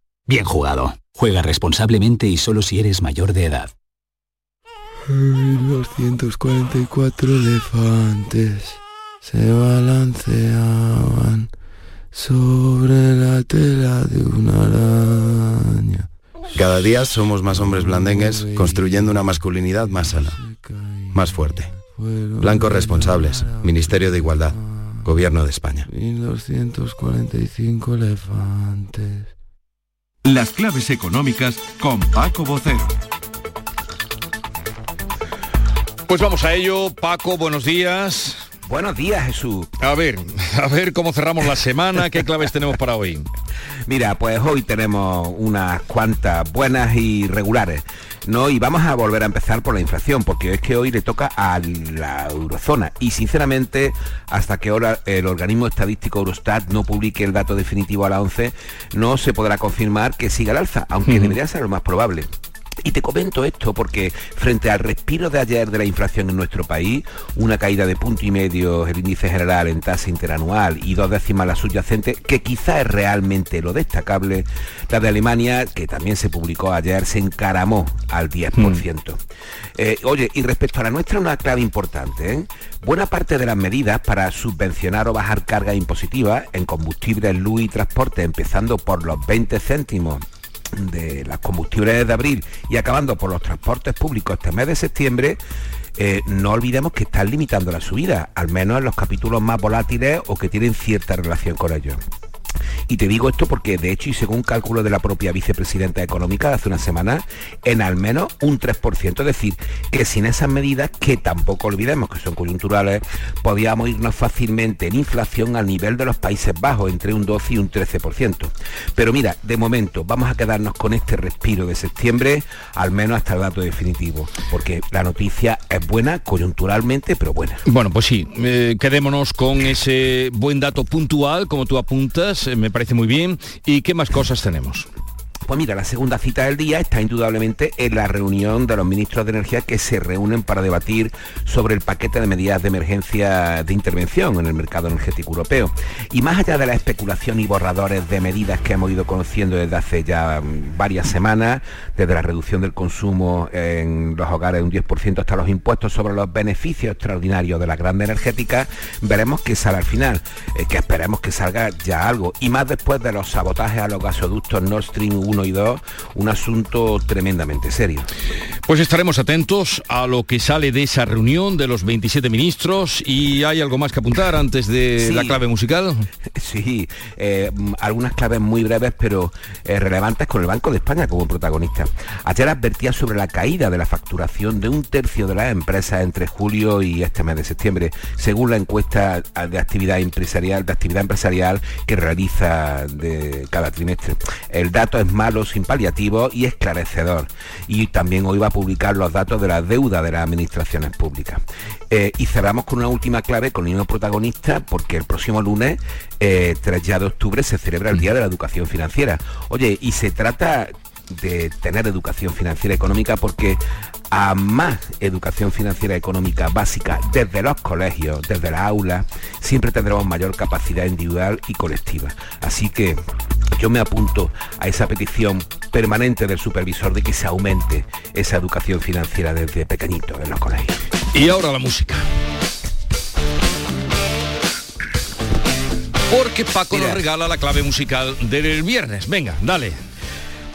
bien jugado. Juega responsablemente y solo si eres mayor de edad. 244 elefantes se balanceaban sobre la tela de una araña. Cada día somos más hombres blandengues construyendo una masculinidad más sana, más fuerte. Blancos responsables, Ministerio de Igualdad, Gobierno de España. 1245 elefantes. Las claves económicas con Paco Bocero. Pues vamos a ello. Paco, buenos días. Buenos días, Jesús. A ver, a ver cómo cerramos la semana, qué claves tenemos para hoy. Mira, pues hoy tenemos unas cuantas buenas y regulares. No, y vamos a volver a empezar por la inflación, porque es que hoy le toca a la eurozona. Y sinceramente, hasta que ahora el organismo estadístico Eurostat no publique el dato definitivo a la 11, no se podrá confirmar que siga al alza, aunque debería ser lo más probable. Y te comento esto porque frente al respiro de ayer de la inflación en nuestro país, una caída de punto y medio el índice general en tasa interanual y dos décimas la subyacente, que quizá es realmente lo destacable, la de Alemania, que también se publicó ayer, se encaramó al 10%. Eh, oye, y respecto a la nuestra, una clave importante. ¿eh? Buena parte de las medidas para subvencionar o bajar cargas impositivas en combustible, luz y transporte, empezando por los 20 céntimos de las combustibles de abril y acabando por los transportes públicos este mes de septiembre, eh, no olvidemos que están limitando la subida, al menos en los capítulos más volátiles o que tienen cierta relación con ellos. Y te digo esto porque, de hecho, y según cálculo de la propia vicepresidenta económica de hace una semana, en al menos un 3%. Es decir, que sin esas medidas, que tampoco olvidemos que son coyunturales, podíamos irnos fácilmente en inflación al nivel de los Países Bajos, entre un 12 y un 13%. Pero mira, de momento vamos a quedarnos con este respiro de septiembre, al menos hasta el dato definitivo, porque la noticia es buena coyunturalmente, pero buena. Bueno, pues sí, eh, quedémonos con ese buen dato puntual, como tú apuntas, eh, me parece muy bien. ¿Y qué más cosas tenemos? Pues mira, la segunda cita del día está indudablemente en la reunión de los ministros de Energía que se reúnen para debatir sobre el paquete de medidas de emergencia de intervención en el mercado energético europeo. Y más allá de la especulación y borradores de medidas que hemos ido conociendo desde hace ya mm, varias semanas, desde la reducción del consumo en los hogares de un 10% hasta los impuestos sobre los beneficios extraordinarios de las grandes energéticas, veremos qué sale al final, eh, que esperemos que salga ya algo. Y más después de los sabotajes a los gasoductos Nord Stream 1 y 2, un asunto tremendamente serio. Pues estaremos atentos a lo que sale de esa reunión de los 27 ministros y hay algo más que apuntar antes de la clave musical. Sí, eh, algunas claves muy breves pero eh, relevantes con el Banco de España como protagonista. Ayer advertía sobre la caída de la facturación de un tercio de las empresas entre julio y este mes de septiembre, según la encuesta de actividad empresarial, de actividad empresarial que realiza de cada trimestre. El dato es malo, sin paliativo y esclarecedor. Y también hoy va a publicar los datos de la deuda de las administraciones públicas. Eh, y cerramos con una última clave con el mismo protagonista, porque el próximo lunes, 3 eh, ya de octubre, se celebra el Día de la Educación Financiera. Oye, y se trata de tener educación financiera económica porque a más educación financiera económica básica desde los colegios, desde la aula, siempre tendremos mayor capacidad individual y colectiva. Así que yo me apunto a esa petición permanente del supervisor de que se aumente esa educación financiera desde pequeñito en los colegios. Y ahora la música. Porque Paco nos regala la clave musical del viernes. Venga, dale.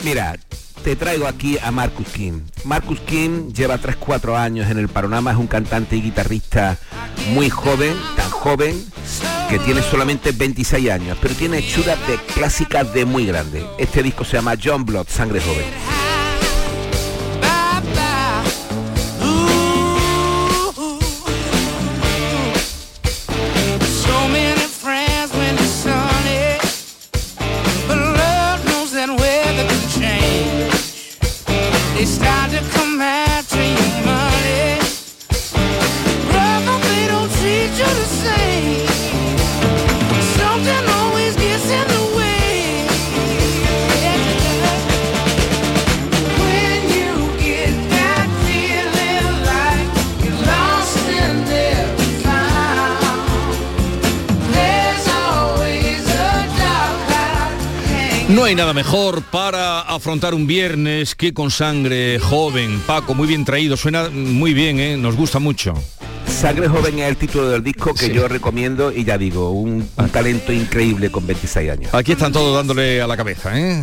Mira, te traigo aquí a Marcus King. Marcus King lleva 3-4 años en el panorama, es un cantante y guitarrista muy joven, tan joven, que tiene solamente 26 años, pero tiene hechuras de clásicas de muy grande. Este disco se llama John Blood, Sangre Joven. No hay nada mejor para afrontar un viernes que con sangre joven. Paco, muy bien traído, suena muy bien, ¿eh? nos gusta mucho. Sangre Joven es el título del disco que yo recomiendo y ya digo, un, un, talento increíble con 26 años. Aquí están todos dándole a la cabeza, ¿eh?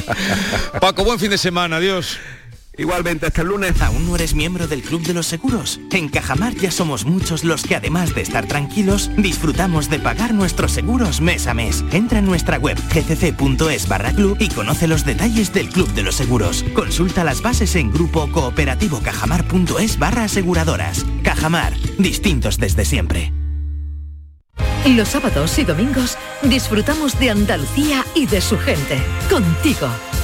Paco, buen fin de semana, adiós. Igualmente, hasta el lunes. ¿Aún no eres miembro del Club de los Seguros? En Cajamar ya somos muchos los que además de estar tranquilos, disfrutamos de pagar nuestros seguros mes a mes. Entra en nuestra web gcc.es barra club y conoce los detalles del Club de los Seguros. Consulta las bases en grupo cooperativo cajamar.es barra aseguradoras. Cajamar, distintos desde siempre. Los sábados y domingos disfrutamos de Andalucía y de su gente. Contigo,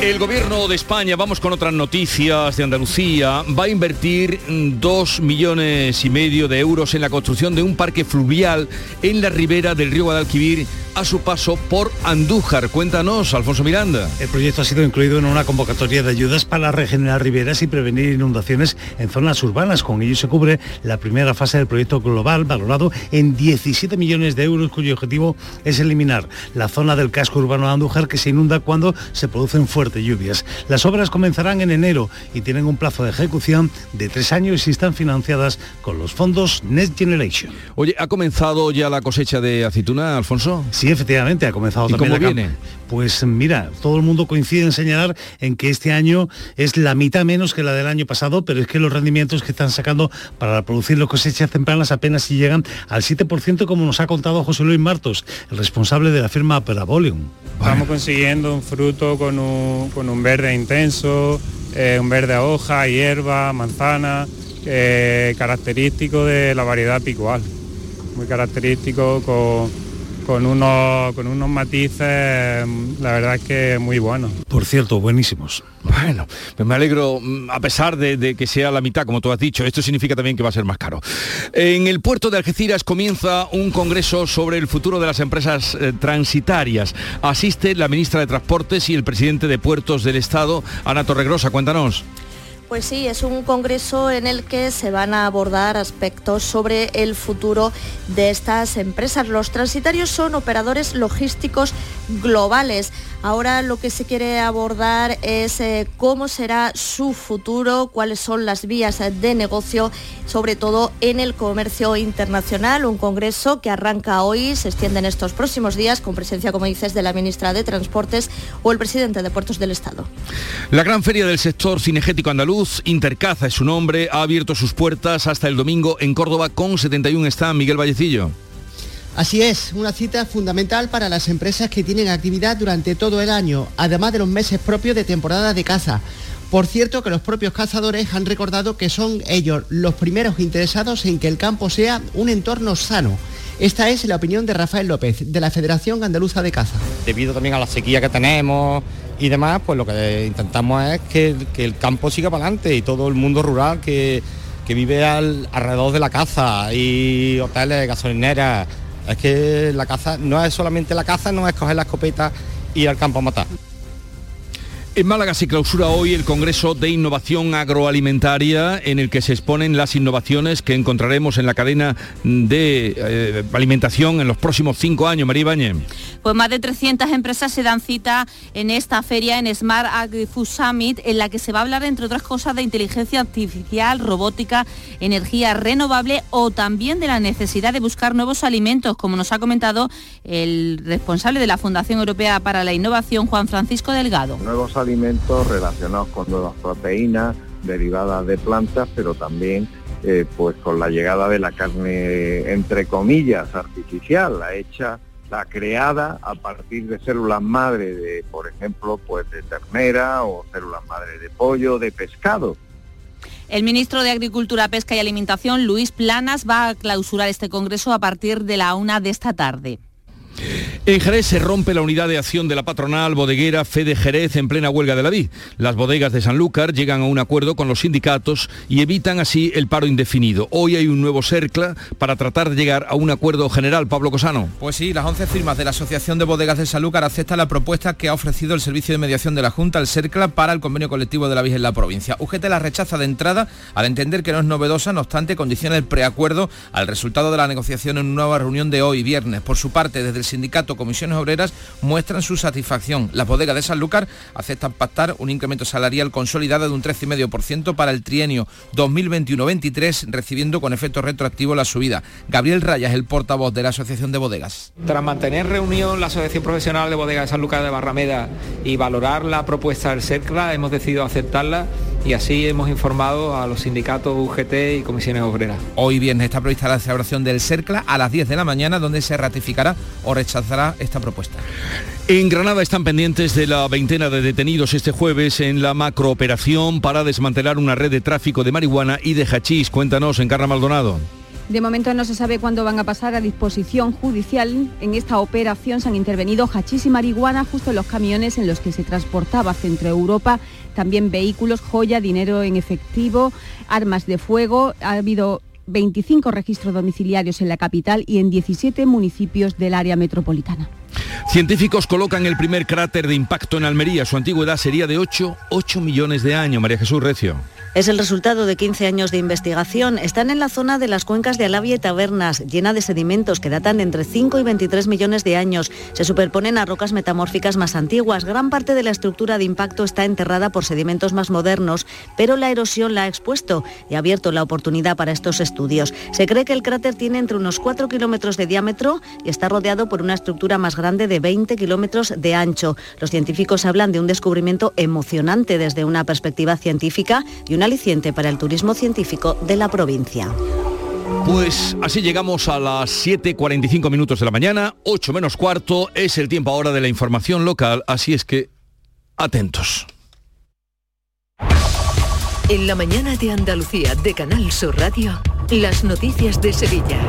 El gobierno de España, vamos con otras noticias de Andalucía, va a invertir dos millones y medio de euros en la construcción de un parque fluvial en la ribera del río Guadalquivir a su paso por Andújar. Cuéntanos, Alfonso Miranda. El proyecto ha sido incluido en una convocatoria de ayudas para regenerar riberas y prevenir inundaciones en zonas urbanas. Con ello se cubre la primera fase del proyecto global valorado en 17 millones de euros cuyo objetivo es eliminar la zona del casco urbano de Andújar que se inunda cuando se producen fuertes lluvias. Las obras comenzarán en enero y tienen un plazo de ejecución de tres años y están financiadas con los fondos Next Generation. Oye, ¿ha comenzado ya la cosecha de aceituna, Alfonso? Sí, efectivamente, ha comenzado ¿Y también cómo la viene? Pues mira, todo el mundo coincide en señalar en que este año es la mitad menos que la del año pasado, pero es que los rendimientos que están sacando para producir las cosechas tempranas apenas si llegan al 7%, como nos ha contado José Luis Martos, el responsable de la firma Parabolium. Estamos consiguiendo un fruto con un, con un verde intenso, eh, un verde a hoja, hierba, manzana, eh, característico de la variedad picual. Muy característico con, con unos, con unos matices, la verdad es que muy buenos. Por cierto, buenísimos. Bueno, pues me alegro, mm, a pesar de, de que sea la mitad, como tú has dicho, esto significa también que va a ser más caro. En el puerto de Algeciras comienza un congreso sobre el futuro de las empresas eh, transitarias. Asiste la ministra de Transportes y el presidente de Puertos del Estado, Ana Torregrosa. Cuéntanos. Pues sí, es un congreso en el que se van a abordar aspectos sobre el futuro de estas empresas. Los transitarios son operadores logísticos globales. Ahora lo que se quiere abordar es eh, cómo será su futuro, cuáles son las vías de negocio, sobre todo en el comercio internacional. Un congreso que arranca hoy, se extiende en estos próximos días, con presencia, como dices, de la ministra de Transportes o el presidente de Puertos del Estado. La gran feria del sector cinegético andaluz, Intercaza es su nombre, ha abierto sus puertas hasta el domingo en Córdoba con 71 está Miguel Vallecillo. Así es, una cita fundamental para las empresas que tienen actividad durante todo el año, además de los meses propios de temporada de caza. Por cierto que los propios cazadores han recordado que son ellos los primeros interesados en que el campo sea un entorno sano. Esta es la opinión de Rafael López, de la Federación Andaluza de Caza. debido también a la sequía que tenemos y demás, pues lo que intentamos es que, el campo siga para adelante y todo el mundo rural que, vive al- alrededor de la caza y hoteles, gasolineras. Es que la caza no es solamente la caza, no es coger la escopeta y ir al campo a matar. En Málaga se clausura hoy el Congreso de Innovación Agroalimentaria en el que se exponen las innovaciones que encontraremos en la cadena de eh, alimentación en los próximos cinco años. María Ibañez. Pues más de 300 empresas se dan cita en esta feria en Smart Agri-Food Summit, en la que se va a hablar, entre otras cosas, de inteligencia artificial, robótica, energía renovable o también de la necesidad de buscar nuevos alimentos, como nos ha comentado el responsable de la Fundación Europea para la Innovación, Juan Francisco Delgado. nuevos alimentos relacionados con nuevas proteínas derivadas de plantas, pero también eh, pues con la llegada de la carne entre comillas artificial, la hecha, la creada a partir de células madre de, por ejemplo, pues de ternera o células madre de pollo, de pescado. El ministro de Agricultura, Pesca y Alimentación, Luis Planas, va a clausurar este congreso a partir de la una de esta tarde. En Jerez se rompe la unidad de acción de la patronal bodeguera Fede Jerez en plena huelga de la vid. Las bodegas de Sanlúcar llegan a un acuerdo con los sindicatos y evitan así el paro indefinido. Hoy hay un nuevo CERCLA para tratar de llegar a un acuerdo general. Pablo Cosano. Pues sí, las 11 firmas de la Asociación de Bodegas de Sanlúcar aceptan la propuesta que ha ofrecido el Servicio de Mediación de la Junta, el CERCLA, para el convenio colectivo de la vid en la provincia. UGT la rechaza de entrada al entender que no es novedosa, no obstante condiciona el preacuerdo al resultado de la negociación en una nueva reunión de hoy, viernes. Por su parte, desde el sindicato Comisiones Obreras muestran su satisfacción. Las bodegas de Sanlúcar aceptan pactar un incremento salarial consolidado de un 13,5% para el trienio 2021-23, recibiendo con efecto retroactivo la subida. Gabriel Rayas, el portavoz de la Asociación de Bodegas. Tras mantener reunión la Asociación Profesional de Bodegas de San Lucas de Barrameda y valorar la propuesta del CERCLA, hemos decidido aceptarla y así hemos informado a los sindicatos UGT y comisiones obreras. Hoy viernes está prevista la celebración del CERCLA a las 10 de la mañana donde se ratificará o rechazará esta propuesta. En Granada están pendientes de la veintena de detenidos este jueves en la macrooperación para desmantelar una red de tráfico de marihuana y de hachís. Cuéntanos, Encarna Maldonado. De momento no se sabe cuándo van a pasar a disposición judicial. En esta operación se han intervenido hachís y marihuana justo en los camiones en los que se transportaba Centro Europa, también vehículos, joya, dinero en efectivo, armas de fuego. Ha habido 25 registros domiciliarios en la capital y en 17 municipios del área metropolitana. Científicos colocan el primer cráter de impacto en Almería. Su antigüedad sería de 8, 8 millones de años. María Jesús Recio. Es el resultado de 15 años de investigación. Están en la zona de las cuencas de Alavia y Tabernas, llena de sedimentos que datan de entre 5 y 23 millones de años. Se superponen a rocas metamórficas más antiguas. Gran parte de la estructura de impacto está enterrada por sedimentos más modernos, pero la erosión la ha expuesto y ha abierto la oportunidad para estos estudios. Se cree que el cráter tiene entre unos 4 kilómetros de diámetro y está rodeado por una estructura más grande de 20 kilómetros de ancho. Los científicos hablan de un descubrimiento emocionante desde una perspectiva científica y un aliciente para el turismo científico de la provincia. Pues así llegamos a las 7.45 minutos de la mañana, 8 menos cuarto, es el tiempo ahora de la información local, así es que atentos. En la mañana de Andalucía de Canal Sur Radio. Las noticias de Sevilla.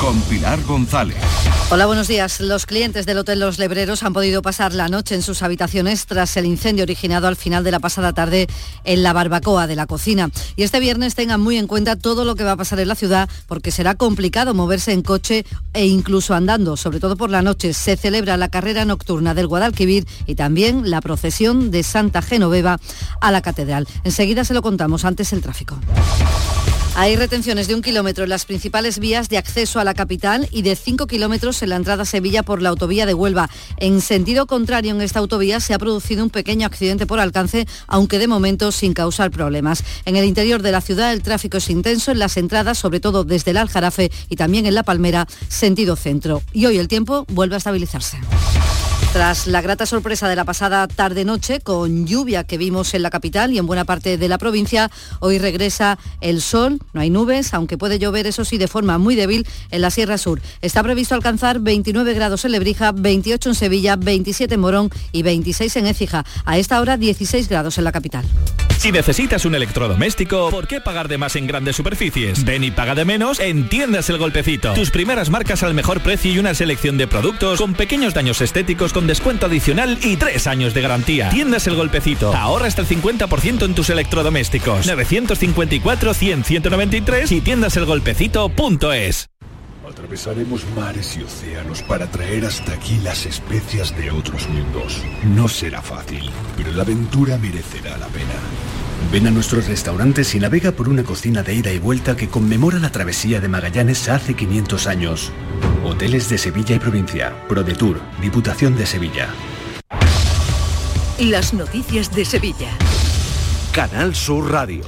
Con Pilar González. Hola, buenos días. Los clientes del Hotel Los Lebreros han podido pasar la noche en sus habitaciones tras el incendio originado al final de la pasada tarde en la barbacoa de la cocina. Y este viernes tengan muy en cuenta todo lo que va a pasar en la ciudad porque será complicado moverse en coche e incluso andando, sobre todo por la noche. Se celebra la carrera nocturna del Guadalquivir y también la procesión de Santa Genoveva a la catedral. Enseguida se lo contamos antes el tráfico. Hay retenciones de un kilómetro en las principales vías de acceso a la capital y de cinco kilómetros en la entrada a Sevilla por la autovía de Huelva. En sentido contrario, en esta autovía se ha producido un pequeño accidente por alcance, aunque de momento sin causar problemas. En el interior de la ciudad el tráfico es intenso en las entradas, sobre todo desde el Aljarafe y también en La Palmera, sentido centro. Y hoy el tiempo vuelve a estabilizarse. Tras la grata sorpresa de la pasada tarde-noche, con lluvia que vimos en la capital y en buena parte de la provincia, hoy regresa el sol, no hay nubes, aunque puede llover, eso sí, de forma muy débil en la Sierra Sur. Está previsto alcanzar 29 grados en Lebrija, 28 en Sevilla, 27 en Morón y 26 en Écija. A esta hora 16 grados en la capital. Si necesitas un electrodoméstico, ¿por qué pagar de más en grandes superficies? Ven y paga de menos en Tiendas El Golpecito. Tus primeras marcas al mejor precio y una selección de productos con pequeños daños estéticos con descuento adicional y tres años de garantía. Tiendas El Golpecito. Ahorra hasta el 50% en tus electrodomésticos. 954-100-193 y tiendaselgolpecito.es. Atravesaremos mares y océanos para traer hasta aquí las especias de otros mundos. No será fácil, pero la aventura merecerá la pena. Ven a nuestros restaurantes y navega por una cocina de ida y vuelta que conmemora la travesía de Magallanes hace 500 años. Hoteles de Sevilla y provincia. ProDetour, Diputación de Sevilla. Las noticias de Sevilla. Canal Sur Radio.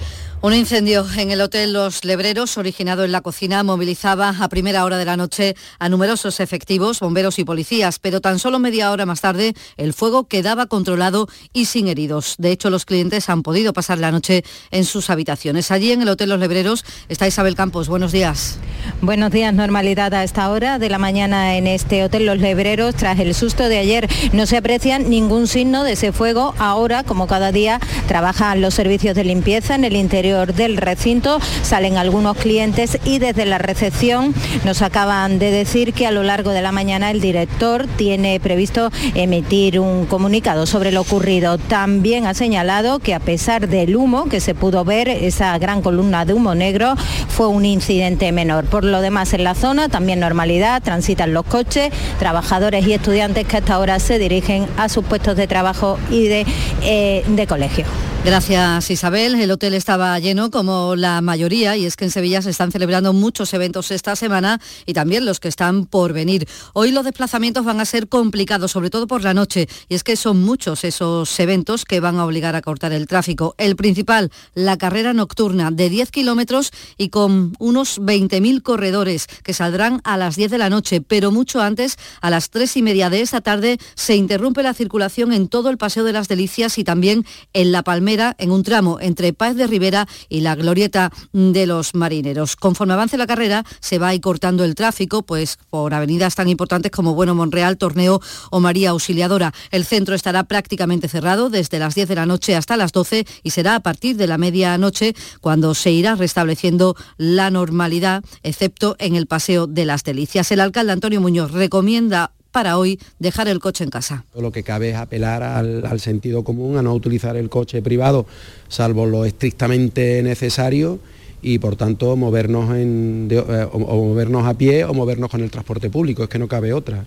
Un incendio en el Hotel Los Lebreros, originado en la cocina, movilizaba a primera hora de la noche a numerosos efectivos, bomberos y policías, pero tan solo media hora más tarde el fuego quedaba controlado y sin heridos. De hecho, los clientes han podido pasar la noche en sus habitaciones. Allí en el Hotel Los Lebreros está Isabel Campos. Buenos días. Buenos días, normalidad a esta hora de la mañana en este Hotel Los Lebreros. Tras el susto de ayer no se aprecia ningún signo de ese fuego. Ahora, como cada día, trabajan los servicios de limpieza en el interior del recinto, salen algunos clientes y desde la recepción nos acaban de decir que a lo largo de la mañana el director tiene previsto emitir un comunicado sobre lo ocurrido. También ha señalado que a pesar del humo que se pudo ver, esa gran columna de humo negro, fue un incidente menor. Por lo demás en la zona también normalidad, transitan los coches, trabajadores y estudiantes que hasta ahora se dirigen a sus puestos de trabajo y de, eh, de colegio. Gracias Isabel. El hotel estaba lleno como la mayoría y es que en Sevilla se están celebrando muchos eventos esta semana y también los que están por venir. Hoy los desplazamientos van a ser complicados, sobre todo por la noche, y es que son muchos esos eventos que van a obligar a cortar el tráfico. El principal, la carrera nocturna de 10 kilómetros y con unos 20.000 corredores que saldrán a las 10 de la noche, pero mucho antes, a las 3 y media de esta tarde, se interrumpe la circulación en todo el Paseo de las Delicias y también en La Palmera en un tramo entre Paz de Rivera y la Glorieta de los Marineros. Conforme avance la carrera, se va a ir cortando el tráfico, pues por avenidas tan importantes como Bueno Monreal, Torneo o María Auxiliadora. El centro estará prácticamente cerrado desde las 10 de la noche hasta las 12 y será a partir de la medianoche cuando se irá restableciendo la normalidad, excepto en el Paseo de las Delicias. El alcalde Antonio Muñoz recomienda para hoy dejar el coche en casa. Lo que cabe es apelar al, sentido común, a no utilizar el coche privado, salvo lo estrictamente necesario y por tanto movernos, en, eh, o movernos a pie o movernos con el transporte público, es que no cabe otra.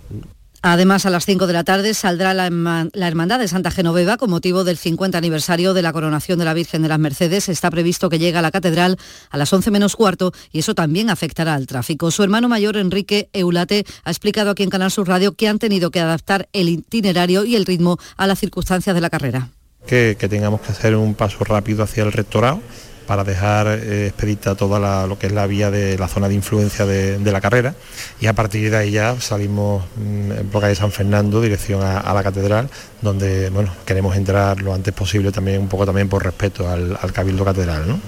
Además, a las 5 de la tarde saldrá la, Hermandad de Santa Genoveva con motivo del 50 aniversario de la coronación de la Virgen de las Mercedes. Está previsto que llegue a la catedral a las 11 menos cuarto y eso también afectará al tráfico. Su hermano mayor, Enrique Eulate, ha explicado aquí en Canal Sur Radio que han tenido que adaptar el itinerario y el ritmo a las circunstancias de la carrera. Que, que tengamos que hacer un paso rápido hacia el rectorado para dejar eh, expedita toda lo que es la vía de la zona de influencia de, la carrera y a partir de ahí ya salimos mm, en por de San Fernando dirección a, la catedral donde bueno queremos entrar lo antes posible también un poco también por respeto al, al cabildo catedral ¿no?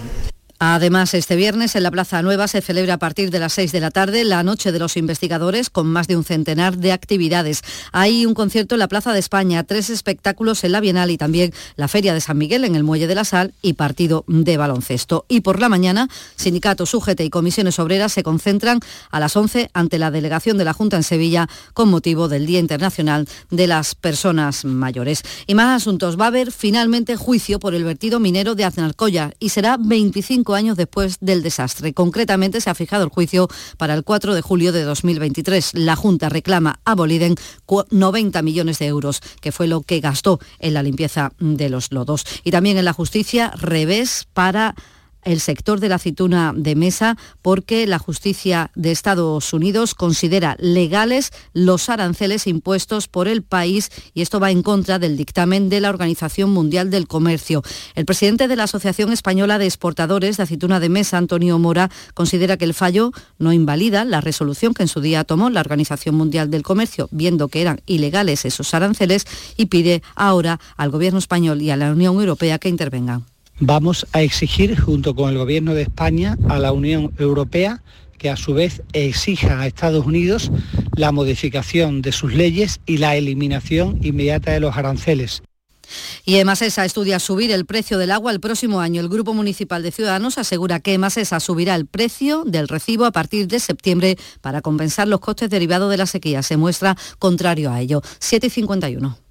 Además, este viernes en la Plaza Nueva se celebra a partir de las 6 de la tarde la Noche de los Investigadores con más de un centenar de actividades. Hay un concierto en la Plaza de España, tres espectáculos en la Bienal y también la Feria de San Miguel en el Muelle de la Sal y partido de baloncesto. Y por la mañana, sindicatos, UGT y comisiones obreras se concentran a las 11 ante la delegación de la Junta en Sevilla con motivo del Día Internacional de las Personas Mayores. Y más asuntos. Va a haber finalmente juicio por el vertido minero de Aznalcóllar y será 25 años después del desastre. Concretamente se ha fijado el juicio para el 4 de julio de 2023. La Junta reclama a Boliden 90 millones de euros, que fue lo que gastó en la limpieza de los lodos. Y también en la justicia, revés para el sector de la aceituna de mesa porque la justicia de Estados Unidos considera legales los aranceles impuestos por el país y esto va en contra del dictamen de la Organización Mundial del Comercio. El presidente de la Asociación Española de Exportadores de Aceituna de Mesa, Antonio Mora, considera que el fallo no invalida la resolución que en su día tomó la Organización Mundial del Comercio, viendo que eran ilegales esos aranceles y pide ahora al Gobierno español y a la Unión Europea que intervengan vamos a exigir junto con el Gobierno de España a la Unión Europea que a su vez exija a Estados Unidos la modificación de sus leyes y la eliminación inmediata de los aranceles. Y Emasesa estudia subir el precio del agua el próximo año. El Grupo Municipal de Ciudadanos asegura que Emasesa subirá el precio del recibo a partir de septiembre para compensar los costes derivados de la sequía. Se muestra contrario a ello. 751.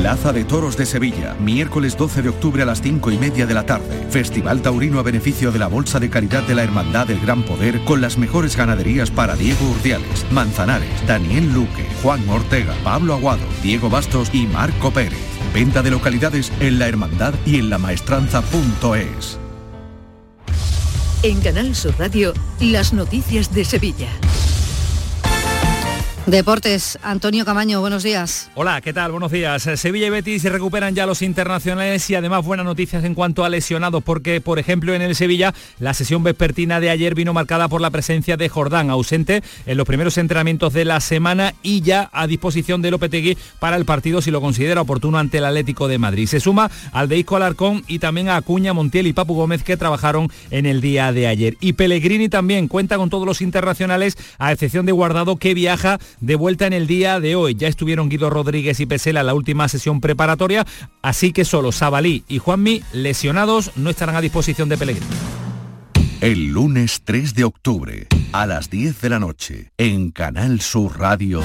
Plaza de Toros de Sevilla. Miércoles 12 de octubre a las 5 y media de la tarde. Festival Taurino a beneficio de la Bolsa de Caridad de la Hermandad del Gran Poder con las mejores ganaderías para Diego Urdiales, Manzanares, Daniel Luque, Juan Ortega, Pablo Aguado, Diego Bastos y Marco Pérez. Venta de localidades en la hermandad y en la maestranza.es. En Canal Sur Radio, las noticias de Sevilla. Deportes, Antonio Camaño, buenos días. Hola, ¿qué tal? Buenos días. Sevilla y Betis se recuperan ya los internacionales y además buenas noticias en cuanto a lesionados porque, por ejemplo, en el Sevilla la sesión vespertina de ayer vino marcada por la presencia de Jordán, ausente en los primeros entrenamientos de la semana y ya a disposición de Lopetegui para el partido si lo considera oportuno ante el Atlético de Madrid. Se suma al de Isco Alarcón y también a Acuña, Montiel y Papu Gómez que trabajaron en el día de ayer. Y Pellegrini también cuenta con todos los internacionales, a excepción de Guardado que viaja de vuelta en el día de hoy. Ya estuvieron Guido Rodríguez y Pesela en la última sesión preparatoria, así que solo Sabalí y Juanmi, lesionados, no estarán a disposición de Pellegrini. El lunes 3 de octubre, a las 10 de la noche, en Canal Sur Radio.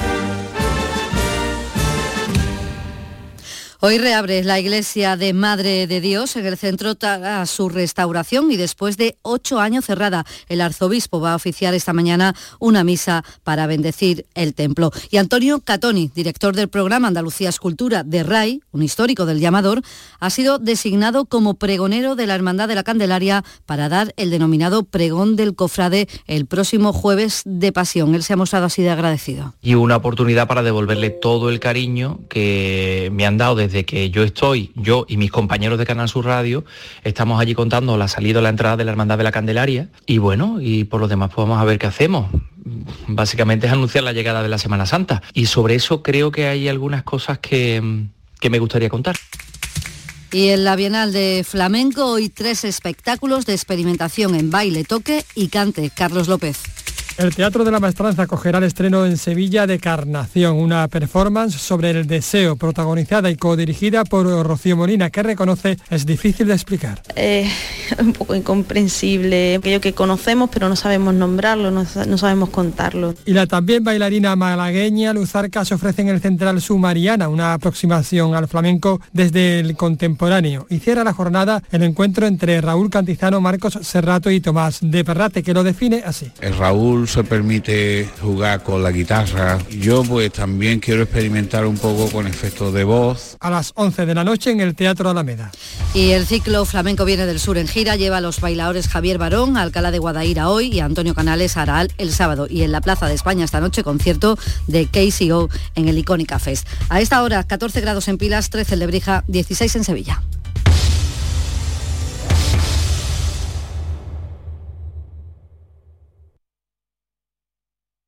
Hoy reabre la iglesia de Madre de Dios en el centro a su restauración y después de ocho años cerrada, el arzobispo va a oficiar esta mañana una misa para bendecir el templo. Y Antonio Catoni, director del programa Andalucía Escultura de RAI, un histórico del llamador, ha sido designado como pregonero de la Hermandad de la Candelaria para dar el denominado pregón del cofrade el próximo jueves de Pasión. Él se ha mostrado así de agradecido. Y una oportunidad para devolverle todo el cariño que me han dado desde de que yo estoy, yo y mis compañeros de Canal Sur Radio, estamos allí contando la salida o la entrada de la Hermandad de la Candelaria y bueno, y por lo demás pues vamos a ver qué hacemos. Básicamente es anunciar la llegada de la Semana Santa y sobre eso creo que hay algunas cosas que, que me gustaría contar. Y en la Bienal de Flamenco hoy tres espectáculos de experimentación en baile, toque y cante. Carlos López. El Teatro de la Maestranza acogerá el estreno en Sevilla de Carnación, una performance sobre el deseo, protagonizada y codirigida por Rocío Molina, que reconoce es difícil de explicar. Eh, un poco incomprensible, aquello que conocemos pero no sabemos nombrarlo, no, no, sabemos contarlo. Y la también bailarina malagueña Luzarca se ofrece en el Central Sumariana, una aproximación al flamenco desde el contemporáneo. Y cierra la jornada el encuentro entre Raúl Cantizano, Marcos Serrato y Tomás de Perrate, que lo define así. El Raúl se permite jugar con la guitarra. Yo pues también quiero experimentar un poco con efectos de voz. A las 11 de la noche en el Teatro Alameda. Y el ciclo flamenco viene del sur en gira, lleva a los bailadores Javier Barón, Alcalá de Guadaira hoy y Antonio Canales Araal el sábado. Y en la Plaza de España esta noche concierto de KCO en el Icónica Fest. A esta hora 14 grados en Pilas, 13 en Lebrija, 16 en Sevilla.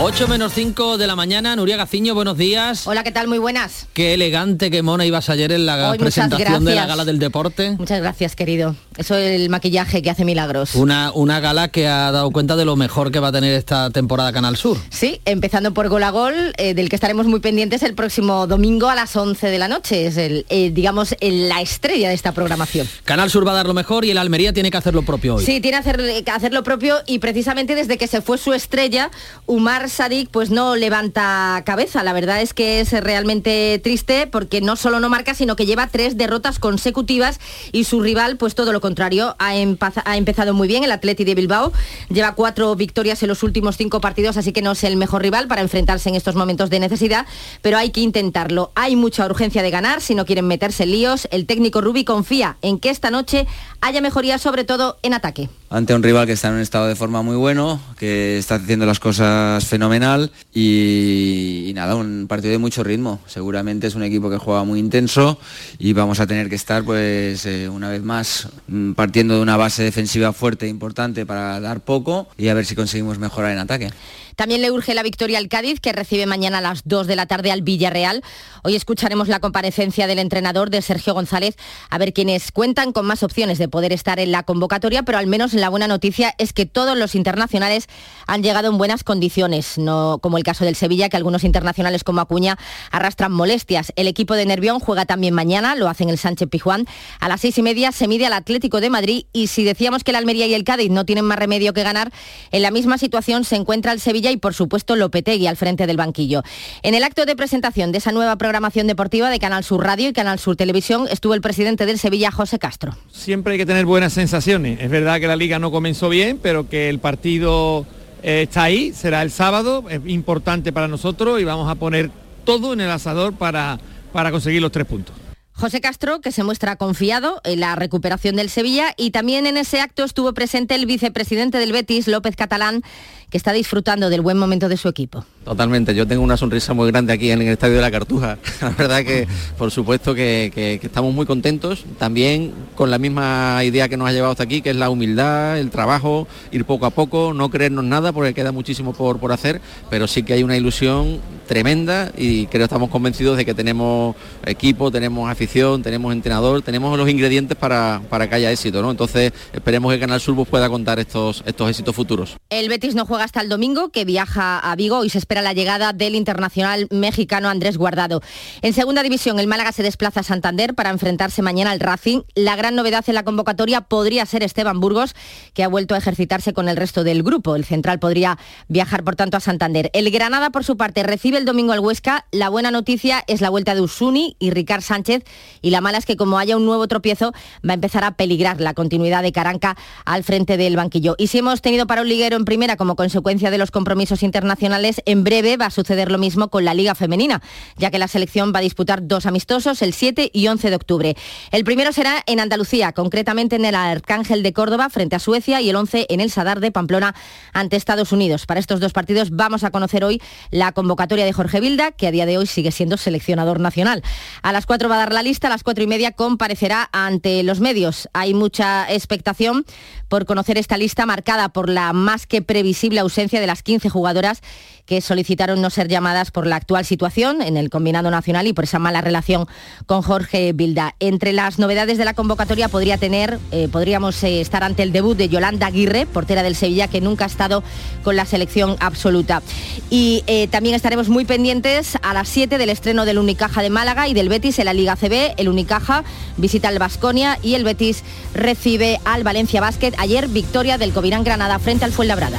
8 menos 5 de la mañana, Nuria Gaciño, buenos días. Hola, ¿qué tal? Muy buenas. Qué elegante, qué mona ibas ayer en la Hoy, presentación de la gala del deporte. Muchas gracias, querido. Eso es el maquillaje que hace milagros. Una, una gala que ha dado cuenta de lo mejor que va a tener esta temporada Canal Sur. Sí, empezando por Gol a Gol, eh, del que estaremos muy pendientes el próximo domingo a las 11 de la noche. Es el, eh, digamos, el, la estrella de esta programación. Canal Sur va a dar lo mejor y el Almería tiene que hacer lo propio hoy. Sí, tiene que hacer, hacer lo propio y precisamente desde que se fue su estrella, Umar Sadik, pues no levanta cabeza. La verdad es que es realmente triste porque no solo no marca, sino que lleva tres derrotas consecutivas y su rival, pues todo lo contrario, ha, empezado muy bien el Atleti de Bilbao. Lleva cuatro victorias en los últimos cinco partidos, así que no es el mejor rival para enfrentarse en estos momentos de necesidad, pero hay que intentarlo. Hay mucha urgencia de ganar si no quieren meterse en líos. El técnico Rubi confía en que esta noche haya mejoría, sobre todo en ataque ante un rival que está en un estado de forma muy bueno, que está haciendo las cosas fenomenal y, nada, un partido de mucho ritmo. Seguramente es un equipo que juega muy intenso y vamos a tener que estar pues eh, una vez más mm, partiendo de una base defensiva fuerte e importante para dar poco y a ver si conseguimos mejorar en ataque. También le urge la victoria al Cádiz, que recibe mañana a las 2 de la tarde al Villarreal. Hoy escucharemos la comparecencia del entrenador de Sergio González, a ver quiénes cuentan con más opciones de poder estar en la convocatoria, pero al menos la buena noticia es que todos los internacionales han llegado en buenas condiciones, no como el caso del Sevilla, que algunos internacionales como Acuña arrastran molestias. El equipo de Nervión juega también mañana, lo hacen el Sánchez Pijuán. A las seis y media se mide al Atlético de Madrid y si decíamos que el Almería y el Cádiz no tienen más remedio que ganar, en la misma situación se encuentra el Sevilla y por supuesto Lopetegui al frente del banquillo. En el acto de presentación de esa nueva programación deportiva de Canal Sur Radio y Canal Sur Televisión estuvo el presidente del Sevilla, José Castro. Siempre hay que tener buenas sensaciones. Es verdad que la liga no comenzó bien, pero que el partido eh, está ahí, será el sábado, es importante para nosotros y vamos a poner todo en el asador para, para conseguir los tres puntos. José Castro, que se muestra confiado en la recuperación del Sevilla y también en ese acto estuvo presente el vicepresidente del Betis, López Catalán, que está disfrutando del buen momento de su equipo. Totalmente, yo tengo una sonrisa muy grande aquí en el Estadio de la Cartuja. La verdad que, por supuesto, que, que, que, estamos muy contentos, también con la misma idea que nos ha llevado hasta aquí, que es la humildad, el trabajo, ir poco a poco, no creernos nada, porque queda muchísimo por, por hacer, pero sí que hay una ilusión tremenda y creo que estamos convencidos de que tenemos equipo, tenemos afición, tenemos entrenador, tenemos los ingredientes para, para que haya éxito, ¿no? Entonces esperemos que Canal Sur pues, pueda contar estos, estos éxitos futuros. El Betis no juega hasta el domingo, que viaja a Vigo y se espera la llegada del internacional mexicano Andrés Guardado. En segunda división, el Málaga se desplaza a Santander para enfrentarse mañana al Racing. La gran novedad en la convocatoria podría ser Esteban Burgos, que ha vuelto a ejercitarse con el resto del grupo. El central podría viajar, por tanto, a Santander. El Granada, por su parte, recibe el domingo al Huesca. La buena noticia es la vuelta de Usuni y Ricard Sánchez. Y la mala es que como haya un nuevo tropiezo, va a empezar a peligrar la continuidad de Caranca al frente del banquillo. Y si hemos tenido para un liguero en primera como consecuencia de los compromisos internacionales, en breve va a suceder lo mismo con la Liga Femenina, ya que la selección va a disputar dos amistosos el 7 y 11 de octubre. El primero será en Andalucía, concretamente en el Arcángel de Córdoba frente a Suecia y el 11 en el Sadar de Pamplona ante Estados Unidos. Para estos dos partidos vamos a conocer hoy la convocatoria de Jorge Vilda, que a día de hoy sigue siendo seleccionador nacional. A las 4 va a dar la lista, a las 4 y media comparecerá ante los medios. Hay mucha expectación por conocer esta lista marcada por la más que previsible ausencia de las 15 jugadoras que solicitaron no ser llamadas por la actual situación en el combinado nacional y por esa mala relación con Jorge Bilda. Entre las novedades de la convocatoria podría tener, eh, podríamos eh, estar ante el debut de Yolanda Aguirre, portera del Sevilla, que nunca ha estado con la selección absoluta. Y eh, también estaremos muy pendientes a las 7 del estreno del Unicaja de Málaga y del Betis en la Liga CB. El Unicaja visita al Basconia y el Betis recibe al Valencia Basket. Ayer victoria del Covirán Granada frente al Fuenlabrada.